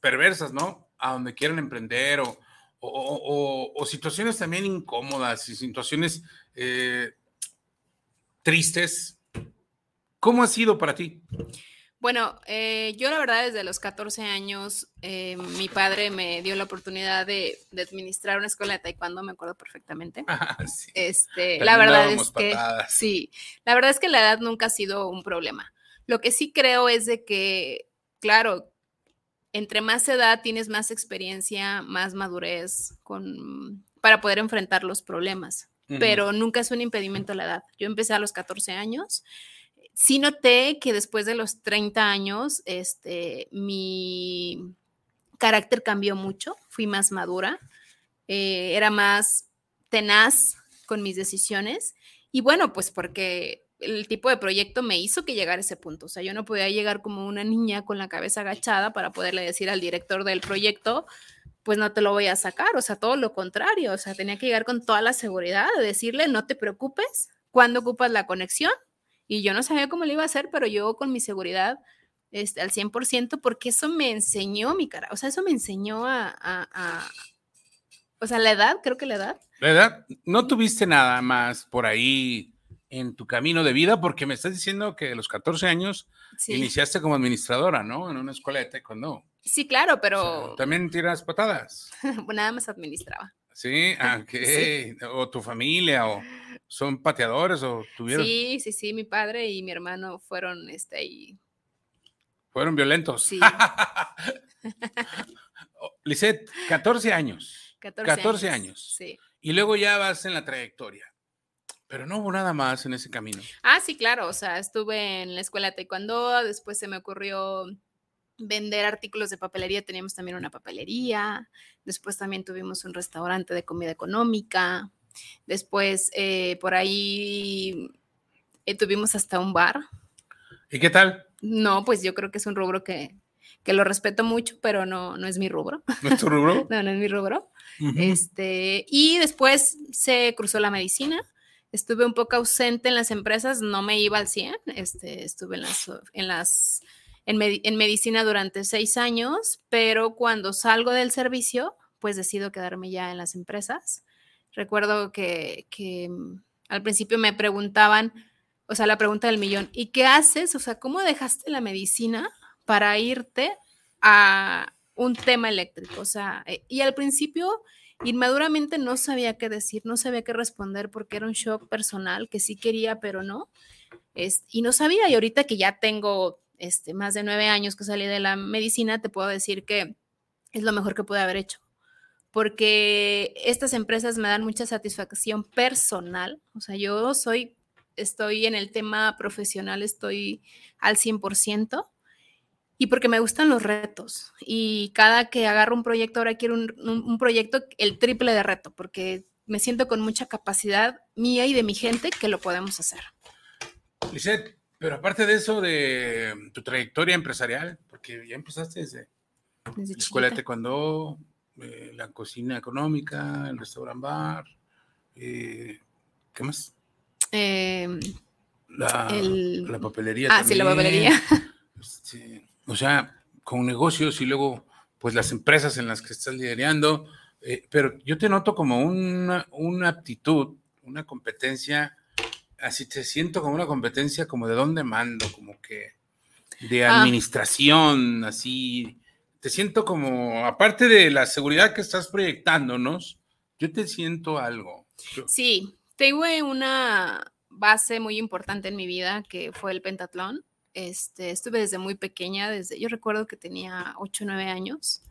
perversas, ¿no? A donde quieren emprender o, o, situaciones también incómodas y situaciones eh, tristes. ¿Cómo ha sido para ti? Bueno, eh, yo la verdad desde los 14 años eh, mi padre me dio la oportunidad de, administrar una escuela de taekwondo, me acuerdo perfectamente. Ah, este, la verdad es que sí, la verdad es que la edad nunca ha sido un problema. Lo que sí creo es de que, claro, entre más edad tienes más experiencia, más madurez con, para poder enfrentar los problemas, pero nunca es un impedimento la edad. Yo empecé a los 14 años sí noté que después de los 30 años, este, mi carácter cambió mucho, fui más madura, eh, era más tenaz con mis decisiones y bueno, pues porque el tipo de proyecto me hizo que llegara a ese punto. O sea, yo no podía llegar como una niña con la cabeza agachada para poderle decir al director del proyecto, pues no te lo voy a sacar. O sea, todo lo contrario. O sea, tenía que llegar con toda la seguridad de decirle, no te preocupes, cuando ocupas la conexión, y yo no sabía cómo lo iba a hacer, pero yo con mi seguridad este, al 100%, porque eso me enseñó mi cara, o sea, eso me enseñó a, a, o sea, la edad, creo que la edad. La edad, no tuviste nada más por ahí en tu camino de vida, porque me estás diciendo que a los 14 años iniciaste como administradora, ¿no? En una escuela de taekwondo. Sí, claro, pero... También tiras patadas. nada más administraba. Sí, ah, sí. O tu familia, o son pateadores o tuvieron. Sí, sí, sí, mi padre y mi hermano fueron este ahí. Fueron violentos. Sí. Lisette, 14 años. 14, años. Sí. Y luego ya vas en la trayectoria. Pero no hubo nada más en ese camino. Ah, sí, claro. O sea, estuve en la escuela de taekwondo, después se me ocurrió vender artículos de papelería, teníamos también una papelería, después también tuvimos un restaurante de comida económica, Después, eh, por ahí eh, tuvimos hasta un bar. ¿Y qué tal? No, pues yo creo que es un rubro que, que lo respeto mucho, pero no, no es mi rubro. ¿No es tu rubro? no, no es mi rubro. este, y después se cruzó la medicina. Estuve un poco ausente en las empresas, no me iba al 100. Este, estuve en las, en las en, en medicina durante seis años, pero cuando salgo del servicio, pues decido quedarme ya en las empresas. Recuerdo que, mm, al principio me preguntaban, o sea, la pregunta del millón, ¿y qué haces? O sea, ¿cómo dejaste la medicina para irte a un tema eléctrico? O sea, eh, y al principio inmaduramente no sabía qué decir, no sabía qué responder porque era un shock personal que sí quería, pero no. Es, y no sabía, y ahorita que ya tengo este, más de nueve años que salí de la medicina, te puedo decir que es lo mejor que pude haber hecho porque estas empresas me dan mucha satisfacción personal. O sea, yo soy, estoy en el tema profesional, estoy al 100%. Y porque me gustan los retos. Y cada que agarro un proyecto, ahora quiero un, proyecto el triple de reto, porque me siento con mucha capacidad mía y de mi gente que lo podemos hacer. Lisette, pero aparte de eso, de tu trayectoria empresarial, porque ya empezaste desde, desde la escuela de taekwondo, eh, la cocina económica, el restaurant bar, eh, ¿qué más? Em, la, papelería. Ah, sí, la papelería. Este, o sea, con negocios y luego, pues las empresas en las que estás liderando. Eh, pero yo te noto como una, una aptitud, una competencia, así te siento como una competencia como de dónde mando, como que de ah. administración, así te siento como, aparte de la seguridad que estás proyectándonos, yo te siento algo. Sí, Tuve una base muy importante en mi vida que fue el pentatlón. Este, estuve desde muy pequeña, desde yo recuerdo que tenía 8 o 9 años.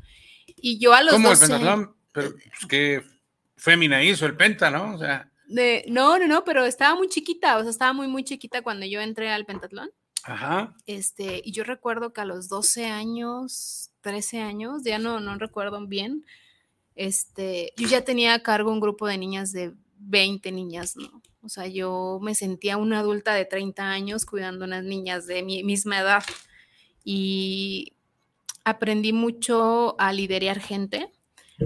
Y yo a los ¿Cómo 12, el pentatlón? Pero pues, qué fémina hizo el penta, ¿no? O sea, de- no, no, no, pero estaba muy chiquita, o sea, estaba muy, muy chiquita cuando yo entré al pentatlón. ajá. Este, y yo recuerdo que a los 12 años, 13 años, ya no, no recuerdo bien, este, yo ya tenía a cargo un grupo de niñas de 20 niñas, ¿no? O sea, yo me sentía una adulta de 30 años cuidando unas niñas de mi misma edad y aprendí mucho a liderar gente,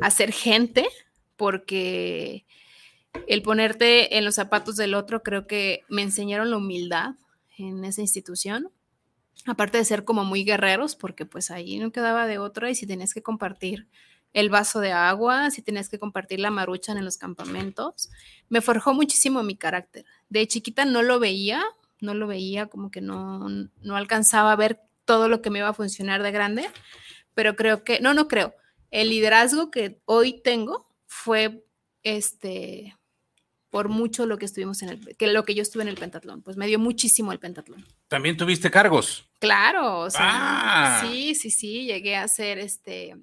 a ser gente, porque el ponerte en los zapatos del otro creo que me enseñaron la humildad en esa institución. Aparte de ser como muy guerreros, porque pues ahí no quedaba de otra y si tenías que compartir el vaso de agua, si tenías que compartir la maruchan en los campamentos, me forjó muchísimo mi carácter. De chiquita no lo veía, no lo veía, como que no, no alcanzaba a ver todo lo que me iba a funcionar de grande, pero creo que, no, no creo, el liderazgo que hoy tengo fue este por mucho lo que estuvimos en el que lo que yo estuve en el pentatlón, pues me dio muchísimo el pentatlón. También tuviste cargos. Claro, o sea, Ah. sí, sí, sí, llegué a ser este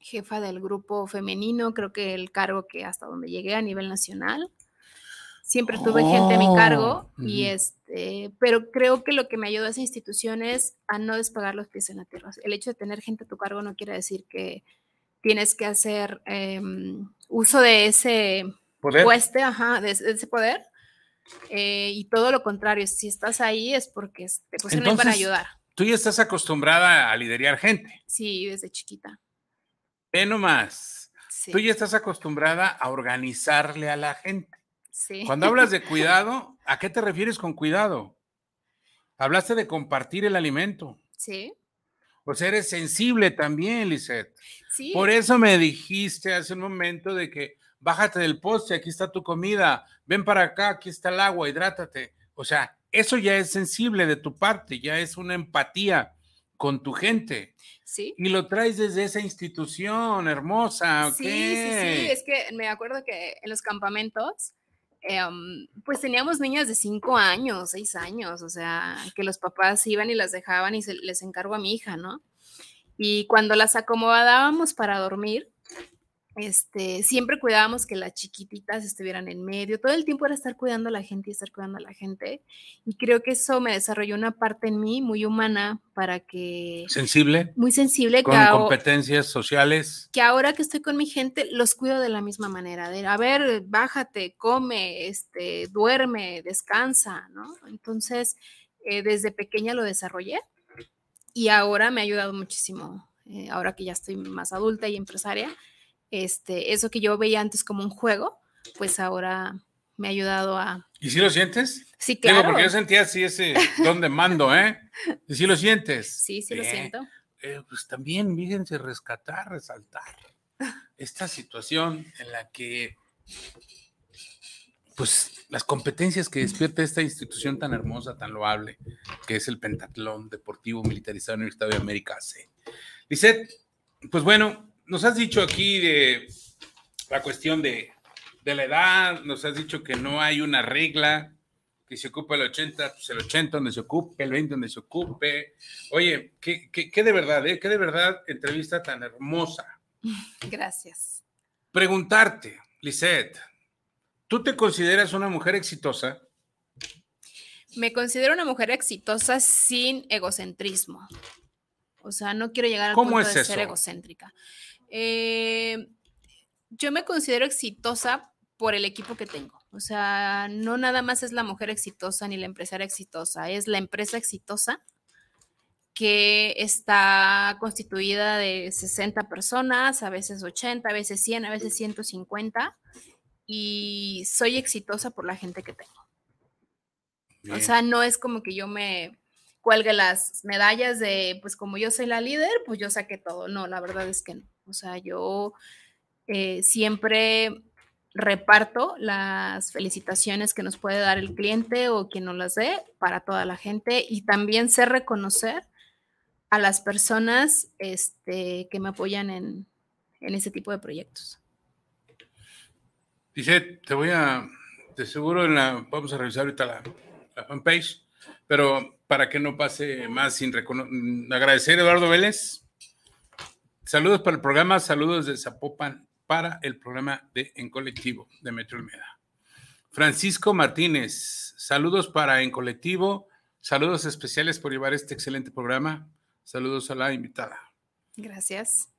jefa del grupo femenino, creo que el cargo que hasta donde llegué a nivel nacional. Siempre tuve gente a mi cargo y Oh, este, pero creo que lo que me ayudó a esa institución es a no despegar los pies en la tierra. El hecho de tener gente a tu cargo no quiere decir que tienes que hacer em, uso de ese Poder. pueste, ajá, de, ese- de ese poder. eh, y todo lo contrario, si estás ahí es porque te pusieron para ayudar. Tú ya estás acostumbrada a liderar gente. Sí, desde chiquita. Ve nomás. Sí, Tú ya estás acostumbrada a organizarle a la gente. sí. Cuando hablas de cuidado, ¿a qué te refieres con cuidado? Hablaste de compartir el alimento. Sí, O sea, eres sensible también, Lisette. sí. Por eso me dijiste hace un momento de que bájate del poste, aquí está tu comida, ven para acá, aquí está el agua, hidrátate. O sea, eso ya es sensible de tu parte, ya es una empatía con tu gente. sí. Y lo traes desde esa institución hermosa, ¿ok? Sí, sí, sí. Es que me acuerdo que en los campamentos, em, pues teníamos niñas de cinco años, seis años, o sea, que los papás iban y las dejaban y se, les encargo a mi hija, ¿no? Y cuando las acomodábamos para dormir, este, siempre cuidábamos que las chiquititas estuvieran en medio. Todo el tiempo era estar cuidando a la gente y estar cuidando a la gente. Y creo que eso me desarrolló una parte en mí muy humana para que, Sensible, muy sensible, con competencias sociales. que ahora que estoy con mi gente, los cuido de la misma manera, de, a ver, bájate, come, este, duerme, descansa, ¿no? Entonces, eh, desde pequeña lo desarrollé y ahora me ha ayudado muchísimo, eh, ahora que ya estoy más adulta y empresaria, este, eso que yo veía antes como un juego, pues ahora me ha ayudado a... ¿Y si lo sientes? Sí, Digo, claro. porque yo sentía así ese don de mando, ¿eh? ¿Y si lo sientes? Sí, sí lo siento. eh, pues también, fíjense, rescatar, resaltar esta situación en la que, pues, las competencias que despierta esta institución tan hermosa, tan loable, que es el Pentatlón Deportivo Militarizado Universitario de América C. Lisette, pues bueno, nos has dicho aquí de la cuestión de, de la edad, nos has dicho que no hay una regla, que se ocupa el 80, pues el 80 donde se ocupe, el 20 donde se ocupe. Oye, qué, qué, qué de verdad, ¿eh? Qué de verdad entrevista tan hermosa. Gracias. Preguntarte, Lisette, ¿tú te consideras una mujer exitosa? Me considero una mujer exitosa sin egocentrismo. O sea, no quiero llegar al ¿Cómo punto es de ser eso? egocéntrica. Eh, yo me considero exitosa por el equipo que tengo. O sea, no nada más es la mujer exitosa ni la empresaria exitosa, es la empresa exitosa que está constituida de 60 personas, a veces 80, a veces 100, a veces 150, y soy exitosa por la gente que tengo. O sea, no es como que yo me cuelgue las medallas de, pues como yo soy la líder, pues yo saqué todo. No, la verdad es que no. O sea, yo eh, siempre reparto las felicitaciones que nos puede dar el cliente o quien nos las dé para toda la gente y también sé reconocer a las personas este, que me apoyan en, en ese tipo de proyectos. Lisette, te voy a de seguro vamos a revisar ahorita la, la fanpage, pero para que no pase más sin agradecer a Eduardo Vélez. Saludos para el programa, saludos de Zapopan para el programa de En Colectivo de Metro Almeda. Francisco Martínez, saludos para En Colectivo, saludos especiales por llevar este excelente programa. Saludos a la invitada. Gracias.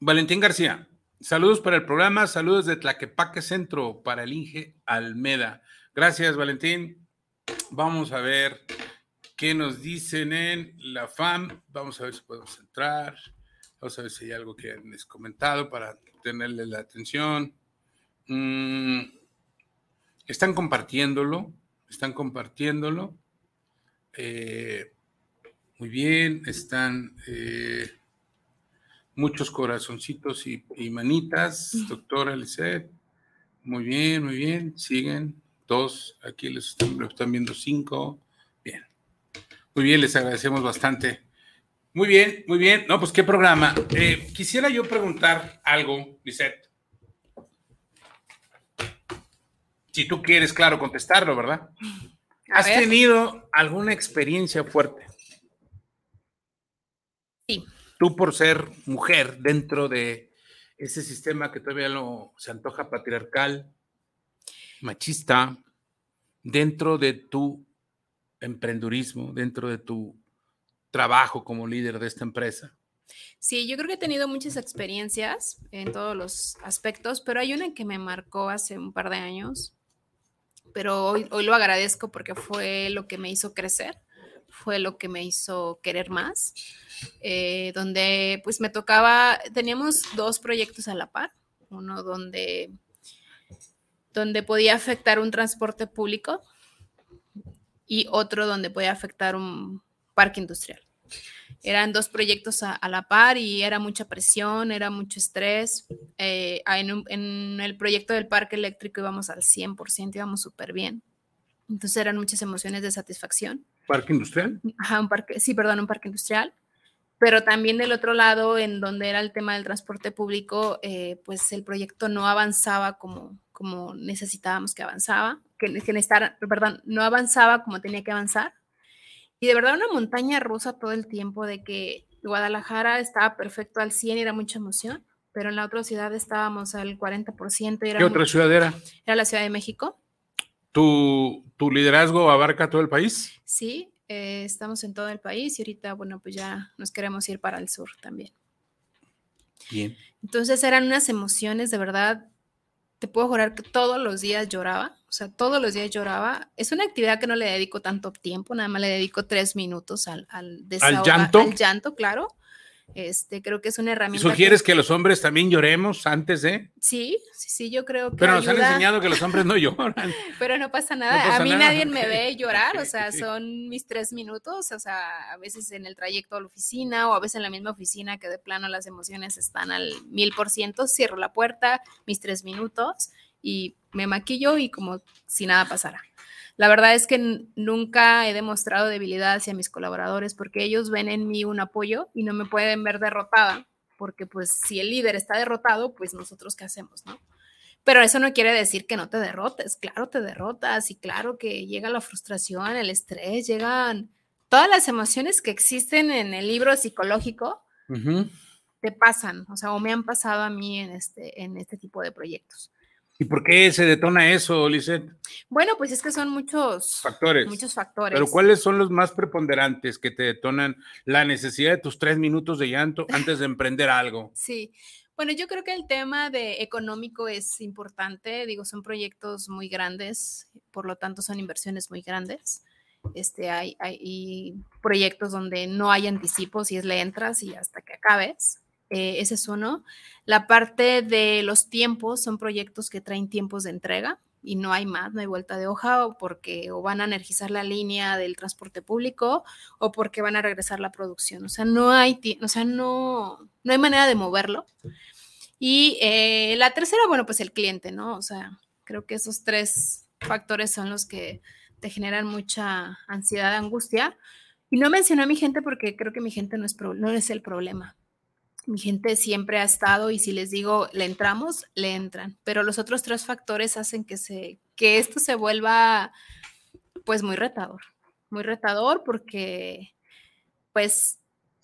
Valentín García, saludos para el programa, saludos de Tlaquepaque Centro para el Inge Almeda. Gracias, Valentín. Vamos a ver qué nos dicen en la FAM. Vamos a ver si podemos entrar. Vamos a ver si hay algo que han comentado para tenerle la atención. Mm, están compartiéndolo, están compartiéndolo. Eh, muy bien, están eh, muchos corazoncitos y, manitas, doctora Lisset. Muy bien, muy bien, siguen dos, aquí les están, están viendo cinco. Bien, muy bien, les agradecemos bastante. Muy bien, muy bien. No, pues qué programa. Eh, quisiera yo preguntar algo, Lisette. Si tú quieres, claro, contestarlo, ¿verdad? ¿Has tenido alguna experiencia fuerte? Sí. Tú por ser mujer dentro de ese sistema que todavía no se antoja patriarcal, machista, dentro de tu emprendurismo, dentro de tu trabajo como líder de esta empresa? Sí, yo creo que he tenido muchas experiencias en todos los aspectos, pero hay una que me marcó hace un par de años, pero hoy, hoy lo agradezco porque fue lo que me hizo crecer, fue lo que me hizo querer más, eh, donde pues me tocaba, teníamos dos proyectos a la par, uno donde, donde podía afectar un transporte público y otro donde podía afectar un parque industrial. Eran dos proyectos a, la par y era mucha presión, era mucho estrés. Eh, en, el proyecto del parque eléctrico íbamos al 100%, íbamos súper bien. Entonces eran muchas emociones de satisfacción. ¿Parque industrial? Ajá, un parque, sí, perdón, un parque industrial. Pero también del otro lado, en donde era el tema del transporte público, eh, pues el proyecto no avanzaba como, como necesitábamos que avanzaba, que, que perdón, no avanzaba como tenía que avanzar y de verdad una montaña rusa todo el tiempo de que Guadalajara estaba perfecto al 100 y era mucha emoción, pero en la otra ciudad estábamos al 40%. Y era ¿Qué otra ciudad era? Era la Ciudad de México. ¿Tu, tu liderazgo abarca todo el país? Sí, eh, estamos en todo el país y ahorita, bueno, pues ya nos queremos ir para el sur también. Bien. Entonces eran unas emociones de verdad te puedo jurar que todos los días lloraba, o sea, todos los días lloraba. Es una actividad que no le dedico tanto tiempo, nada más le dedico tres minutos al, al, ¿Al llanto. Al llanto, claro. Este, creo que es una herramienta. ¿Sugieres que, los hombres también lloremos antes de? Sí, sí, sí, yo creo que. Pero nos han enseñado que los hombres no lloran. Pero no pasa nada. a mí nadie me ve llorar, o sea, son mis tres minutos, o sea, a veces en el trayecto a la oficina o a veces en la misma oficina que de plano las emociones están al mil por ciento, cierro la puerta, mis tres minutos y me maquillo y como si nada pasara. La verdad es que nunca he demostrado debilidad hacia mis colaboradores porque ellos ven en mí un apoyo y no me pueden ver derrotada, porque pues si el líder está derrotado, pues nosotros qué hacemos, ¿no? Pero eso no quiere decir que no te derrotes, claro te derrotas y claro que llega la frustración, el estrés, llegan todas las emociones que existen en el libro psicológico, te pasan, o sea, o me han pasado a mí en este, en este tipo de proyectos. ¿Y por qué se detona eso, Lisette? Bueno, pues es que son muchos factores. Muchos factores. Pero ¿cuáles son los más preponderantes que te detonan la necesidad de tus tres minutos de llanto antes de emprender algo? Sí. Bueno, yo creo que el tema de económico es importante. Digo, son proyectos muy grandes, por lo tanto son inversiones muy grandes. Este, hay, hay proyectos donde no hay anticipos y es le entras y hasta que acabes. Eh, ese es uno. La parte de los tiempos son proyectos que traen tiempos de entrega y no hay más, no hay vuelta de hoja o porque o van a energizar la línea del transporte público o porque van a regresar la producción. O sea, no hay, o sea, no, no hay manera de moverlo. Y eh, la tercera, bueno, pues el cliente, ¿no? O sea, creo que esos tres factores son los que te generan mucha ansiedad, angustia. Y no mencioné a mi gente porque creo que mi gente no es, no es el problema mi gente siempre ha estado y si les digo le entramos, le entran, pero los otros tres factores hacen que se que esto se vuelva pues muy retador, muy retador porque pues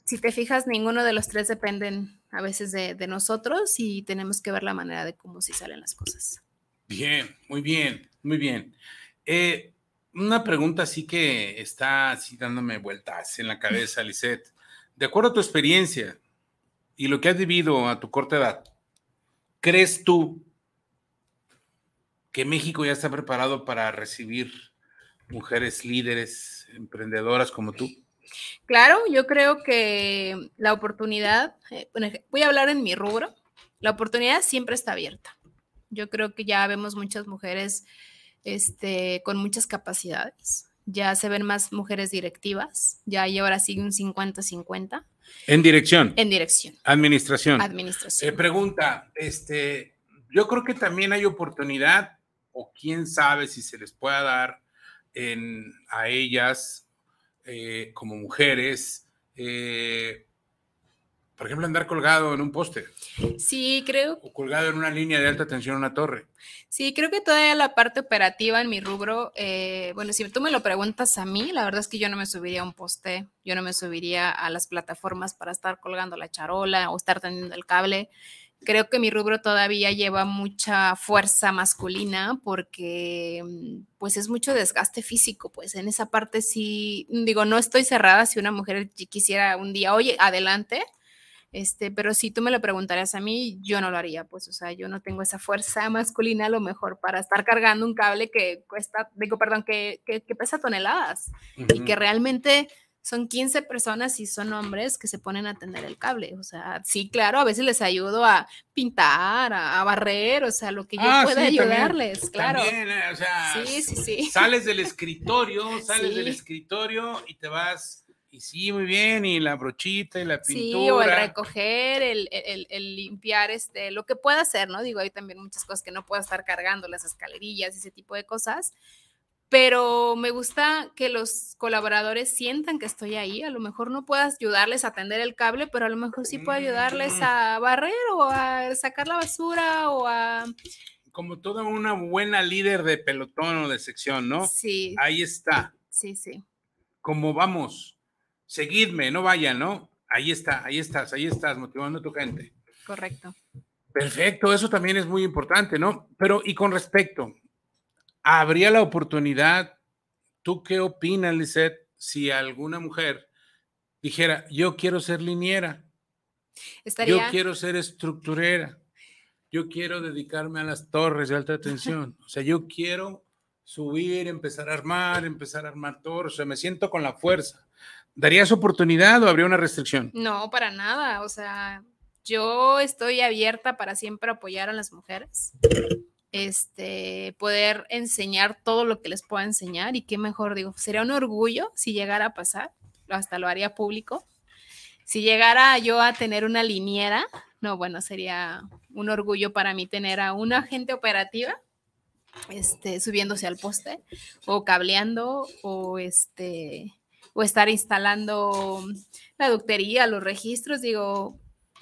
si te fijas, ninguno de los tres dependen a veces de, nosotros y tenemos que ver la manera de cómo si salen las cosas. Bien, muy bien, muy bien. Eh, una pregunta así que está así dándome vueltas en la cabeza, Lisette. De acuerdo a tu experiencia y lo que has vivido a tu corta edad, ¿crees tú que México ya está preparado para recibir mujeres líderes, emprendedoras como tú? Claro, yo creo que la oportunidad, eh, voy a hablar en mi rubro, la oportunidad siempre está abierta. Yo creo que ya vemos muchas mujeres este, con muchas capacidades. Ya se ven más mujeres directivas, ya hay ahora sí un 50-50. En dirección. En dirección. Administración. Administración. Eh, pregunta, este, yo creo que también hay oportunidad, o quién sabe si se les pueda dar en, a ellas eh, como mujeres, eh, por ejemplo, andar colgado en un poste. Sí, creo. O colgado en una línea de alta tensión en una torre. Sí, creo que todavía la parte operativa en mi rubro, eh, bueno, si tú me lo preguntas a mí, la verdad es que yo no me subiría a un poste, yo no me subiría a las plataformas para estar colgando la charola o estar tendiendo el cable creo que mi rubro todavía lleva mucha fuerza masculina porque pues es mucho desgaste físico, pues en esa parte sí, digo, no estoy cerrada si una mujer quisiera un día, oye, adelante, este, pero si tú me lo preguntarías a mí, yo no lo haría, pues, o sea, yo no tengo esa fuerza masculina a lo mejor para estar cargando un cable que cuesta, digo, perdón, que, que, pesa toneladas y que realmente son 15 personas y son hombres que se ponen a tender el cable. O sea, sí, claro, a veces les ayudo a pintar, a, barrer, o sea, lo que yo ah, pueda ayudarles, claro. Eh, o sea, sí, sí, sí. Sales del escritorio, sales del escritorio y te vas. Y sí, muy bien, y la brochita y la pintura. Sí, o el recoger, el, el, el, limpiar, este, lo que pueda hacer, ¿no? Digo, hay también muchas cosas que no puedo estar cargando, las escalerillas, ese tipo de cosas, pero me gusta que los colaboradores sientan que estoy ahí. A lo mejor no puedas ayudarles a tender el cable, pero a lo mejor sí puedo ayudarles mm. a barrer o a sacar la basura o a... Como toda una buena líder de pelotón o de sección, ¿no? Sí. Ahí está. Sí, sí. Como vamos, seguidme, no vayan, ¿no? Ahí está, ahí estás, ahí estás, motivando a tu gente. Correcto. Perfecto, eso también es muy importante, ¿no? Pero, y con respecto, habría la oportunidad, ¿tú qué opinas, Lisette, si alguna mujer dijera, yo quiero ser liniera, yo quiero ser estructurera, yo quiero dedicarme a las torres de alta tensión, o sea, yo quiero subir, empezar a armar, empezar a armar torres, o sea, me siento con la fuerza. ¿Darías oportunidad o habría una restricción? No, para nada, o sea, yo estoy abierta para siempre apoyar a las mujeres este, poder enseñar todo lo que les pueda enseñar y qué mejor, digo, sería un orgullo si llegara a pasar, hasta lo haría público. Si llegara yo a tener una liniera, no, bueno, sería un orgullo para mí tener a una agente operativa este, subiéndose al poste o cableando o este o estar instalando la ductería, los registros, digo,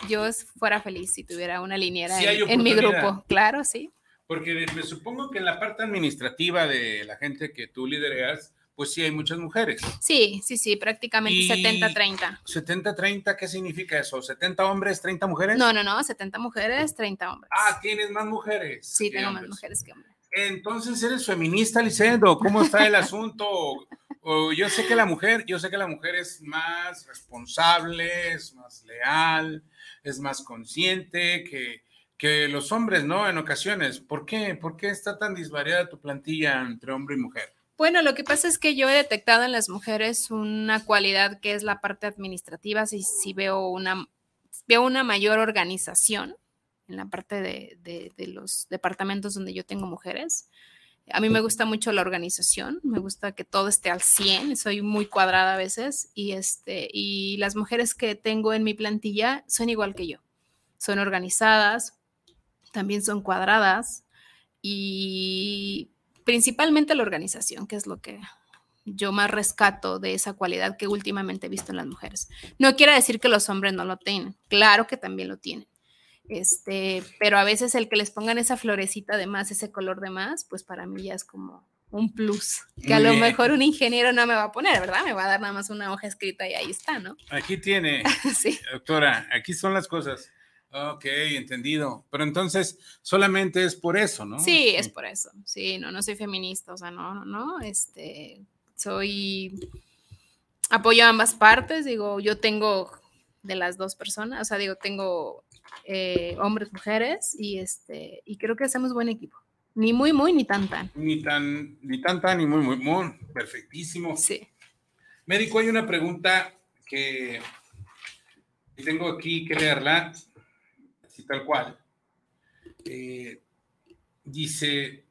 yo fuera feliz si tuviera una liniera en mi grupo, claro, sí. Porque me supongo que en la parte administrativa de la gente que tú lideras, pues sí hay muchas mujeres. Sí, sí, sí, prácticamente 70-30. 70-30, ¿qué significa eso? ¿70 hombres, 30 mujeres? No, no, no, 70 mujeres, 30 hombres. Ah, tienes más mujeres. Sí, tengo más mujeres que hombres. Entonces, ¿eres feminista, Licendo? ¿Cómo está el asunto? Yo sé que la mujer, yo sé que la mujer es más responsable, es más leal, es más consciente, que que los hombres, ¿no? En ocasiones. ¿Por qué? ¿Por qué está tan disvariada tu plantilla entre hombre y mujer? Bueno, lo que pasa es que yo he detectado en las mujeres una cualidad que es la parte administrativa, si, si veo, una, veo una mayor organización en la parte de, de, los departamentos donde yo tengo mujeres. A mí me gusta mucho la organización, me gusta que todo esté al 100, soy muy cuadrada a veces y, este, y las mujeres que tengo en mi plantilla son igual que yo, son organizadas, también son cuadradas y principalmente la organización, que es lo que yo más rescato de esa cualidad que últimamente he visto en las mujeres. No quiere decir que los hombres no lo tengan, claro que también lo tienen, Este, pero a veces el que les pongan esa florecita de más, ese color de más, pues para mí ya es como un plus, que a lo mejor un ingeniero no me va a poner, ¿verdad? Me va a dar nada más una hoja escrita y ahí está, ¿no? Aquí tiene, sí. doctora, aquí son las cosas. Ok, entendido. Pero entonces solamente es por eso, ¿no? Sí, es por eso. Sí, no, no soy feminista, o sea, no, no, no, este, soy, apoyo a ambas partes, digo, yo tengo de las dos personas, o sea, digo, tengo eh, hombres, mujeres, y este, y creo que hacemos buen equipo. Ni muy, muy, ni tan, tan. Ni tan, ni tan, tan, ni muy, muy, muy. Perfectísimo. Sí. Médico, hay una pregunta que tengo aquí que leerla, así tal cual. Eh, dice,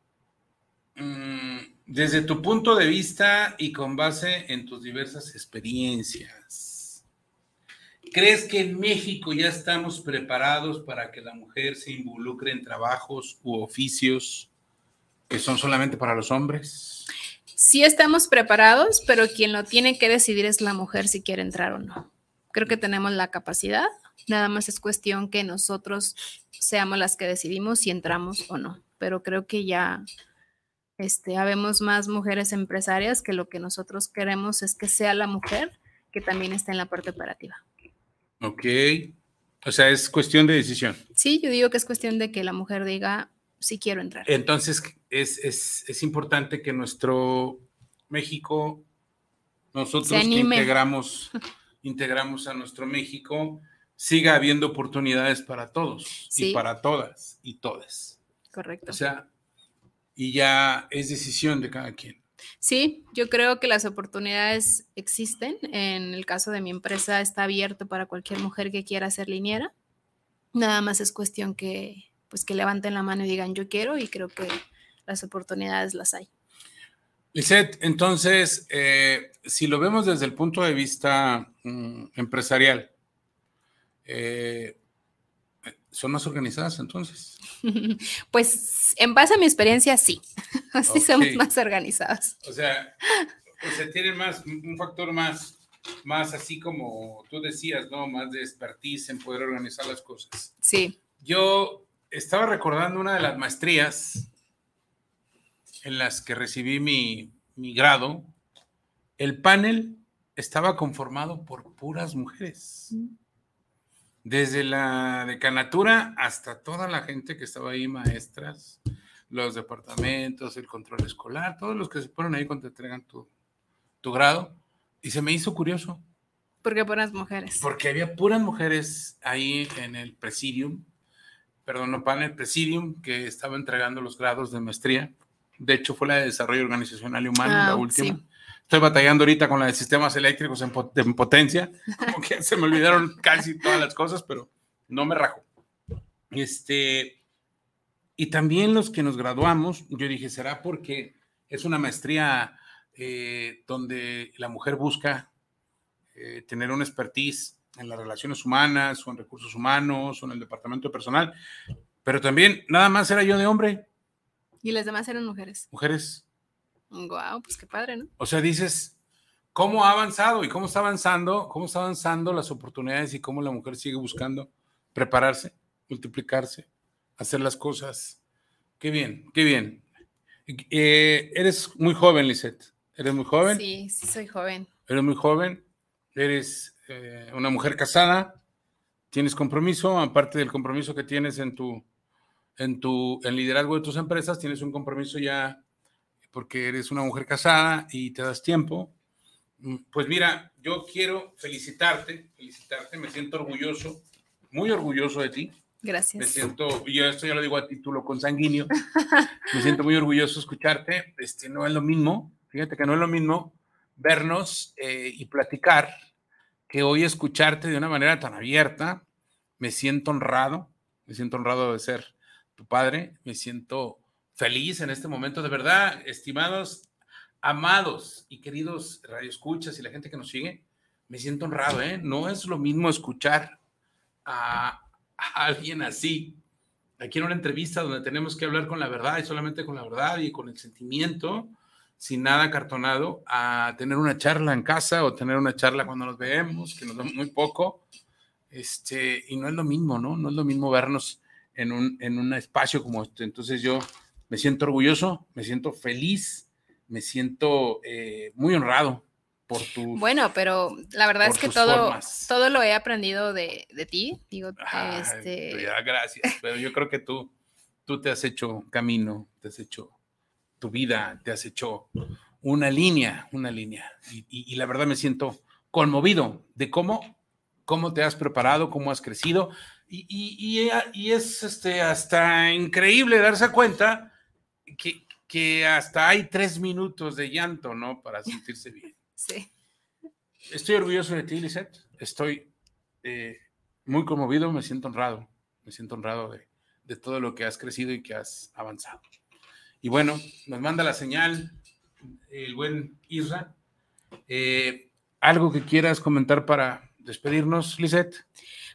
mm, desde tu punto de vista y con base en tus diversas experiencias, ¿crees que en México ya estamos preparados para que la mujer se involucre en trabajos u oficios que son solamente para los hombres? Sí estamos preparados, pero quien lo tiene que decidir es la mujer si quiere entrar o no. Creo que tenemos la capacidad, nada más es cuestión que nosotros seamos las que decidimos si entramos o no. Pero creo que ya este, habemos más mujeres empresarias que lo que nosotros queremos es que sea la mujer que también esté en la parte operativa. Ok. O sea, es cuestión de decisión. Sí, yo digo que es cuestión de que la mujer diga, si quiero entrar. Entonces, es, importante que nuestro México, nosotros que integramos, integramos a nuestro México, siga habiendo oportunidades para todos y para todas y todas. Correcto. O sea, y ya es decisión de cada quien. Sí, yo creo que las oportunidades existen. En el caso de mi empresa está abierto para cualquier mujer que quiera ser liniera. Nada más es cuestión que, pues que levanten la mano y digan yo quiero y creo que las oportunidades las hay. Lisette, entonces, eh, si lo vemos desde el punto de vista mm, empresarial, eh, ¿son más organizadas entonces? pues en base a mi experiencia, sí. Así somos más organizadas. O sea, o sea, tienen más, un factor más, más así como tú decías, ¿no? Más de expertise en poder organizar las cosas. Sí. Yo estaba recordando una de las maestrías en las que recibí mi, grado. El panel estaba conformado por puras mujeres. Desde la decanatura hasta toda la gente que estaba ahí, maestras, los departamentos, el control escolar, todos los que se ponen ahí cuando te entregan tu, tu grado. Y se me hizo curioso. ¿Por qué puras mujeres? Porque había puras mujeres ahí en el presidium perdón, no panel, Presidium, que estaba entregando los grados de maestría. De hecho, fue la de Desarrollo Organizacional y Humano, la ah, última. Estoy batallando ahorita con la de sistemas eléctricos en, potencia, como que se me olvidaron casi todas las cosas, pero no me rajo. Este, y también los que nos graduamos, yo dije, ¿será porque es una maestría eh, donde la mujer busca eh, tener una expertise en las relaciones humanas o en recursos humanos o en el departamento de personal, pero también nada más era yo de hombre. Y las demás eran mujeres. Mujeres. Wow, pues qué padre, ¿no? O sea, dices, ¿cómo ha avanzado y cómo está avanzando? ¿Cómo está avanzando las oportunidades y cómo la mujer sigue buscando prepararse, multiplicarse, hacer las cosas? Qué bien, qué bien. Eh, eres muy joven, Lisette. ¿Eres muy joven? Sí, sí, soy joven. Eres muy joven. Eres eh, una mujer casada, tienes compromiso, aparte del compromiso que tienes en tu, en tu, en liderazgo de tus empresas, tienes un compromiso ya porque eres una mujer casada y te das tiempo. Mm, pues mira, yo quiero felicitarte, felicitarte, me siento orgulloso, muy orgulloso de ti. Gracias. Me siento, yo esto ya lo digo a título consanguíneo, me siento muy orgulloso de escucharte. Este, no es lo mismo, fíjate que no es lo mismo vernos eh, y platicar que hoy escucharte de una manera tan abierta, me siento honrado, me siento honrado de ser tu padre, me siento feliz en este momento, de verdad, estimados, amados y queridos radioescuchas y la gente que nos sigue, me siento honrado, ¿eh? No es lo mismo escuchar a, a alguien así, aquí en una entrevista donde tenemos que hablar con la verdad y solamente con la verdad y con el sentimiento, sin nada cartonado a tener una charla en casa o tener una charla cuando nos vemos, que nos vemos muy poco, Este, y no es lo mismo, ¿no? No es lo mismo vernos en un, en un espacio como este. Entonces yo me siento orgulloso, me siento feliz, me siento eh, muy honrado por tu... Bueno, pero la verdad es que todo, todo lo he aprendido de, de ti. Digo, este... gracias, pero yo creo que tú, tú te has hecho camino, te has hecho tu vida, te has hecho una línea, una línea. Y, la verdad me siento conmovido de cómo, cómo te has preparado, cómo has crecido. Y, y es este, hasta increíble darse cuenta que, que, hasta hay tres minutos de llanto, ¿no? Para sentirse bien. Sí. Estoy orgulloso de ti, Lisette. Estoy eh, muy conmovido, me siento honrado. Me siento honrado de, de todo lo que has crecido y que has avanzado. Y bueno, nos manda la señal el buen Isra. Eh, ¿Algo que quieras comentar para despedirnos, Lisette?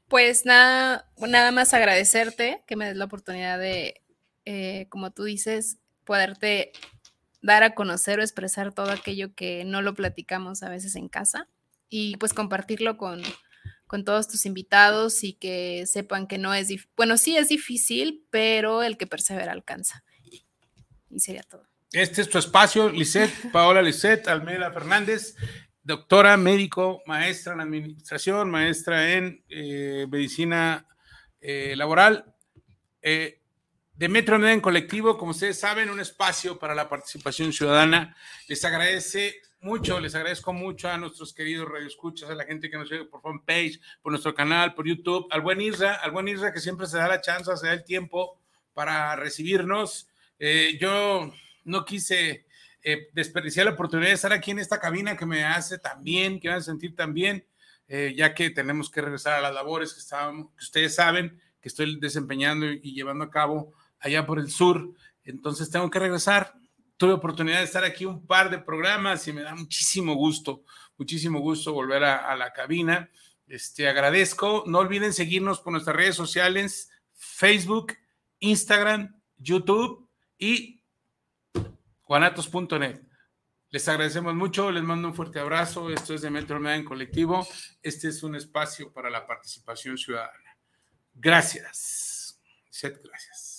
Pues nada, nada más agradecerte que me des la oportunidad de, eh, como tú dices, poderte dar a conocer o expresar todo aquello que no lo platicamos a veces en casa y pues compartirlo con, con todos tus invitados y que sepan que no es, bueno, sí es difícil, pero el que persevera alcanza. Y sería todo. Este es tu espacio, Lisette, Paola Lisette, Almeda Fernández, doctora, médico, maestra en administración, maestra en eh, medicina eh, laboral. Eh, de Metro en Colectivo, como ustedes saben, un espacio para la participación ciudadana. Les agradece mucho, les agradezco mucho a nuestros queridos radioescuchas, a la gente que nos sigue por fanpage, por nuestro canal, por YouTube, al buen Isra, al buen Isra que siempre se da la chance, se da el tiempo para recibirnos. yo no quise eh, desperdiciar la oportunidad de estar aquí en esta cabina que me hace tan bien, que me hace sentir tan bien, eh, ya que tenemos que regresar a las labores que, estábamos, que ustedes saben que estoy desempeñando y, llevando a cabo allá por el sur. Entonces tengo que regresar. Tuve oportunidad de estar aquí un par de programas y me da muchísimo gusto, muchísimo gusto volver a, la cabina. Este, agradezco. No olviden seguirnos por nuestras redes sociales, Facebook, Instagram, YouTube y guanatos.net. Les agradecemos mucho, les mando un fuerte abrazo. Esto es de Metro en Colectivo. Este es un espacio para la participación ciudadana. Gracias. Sed gracias.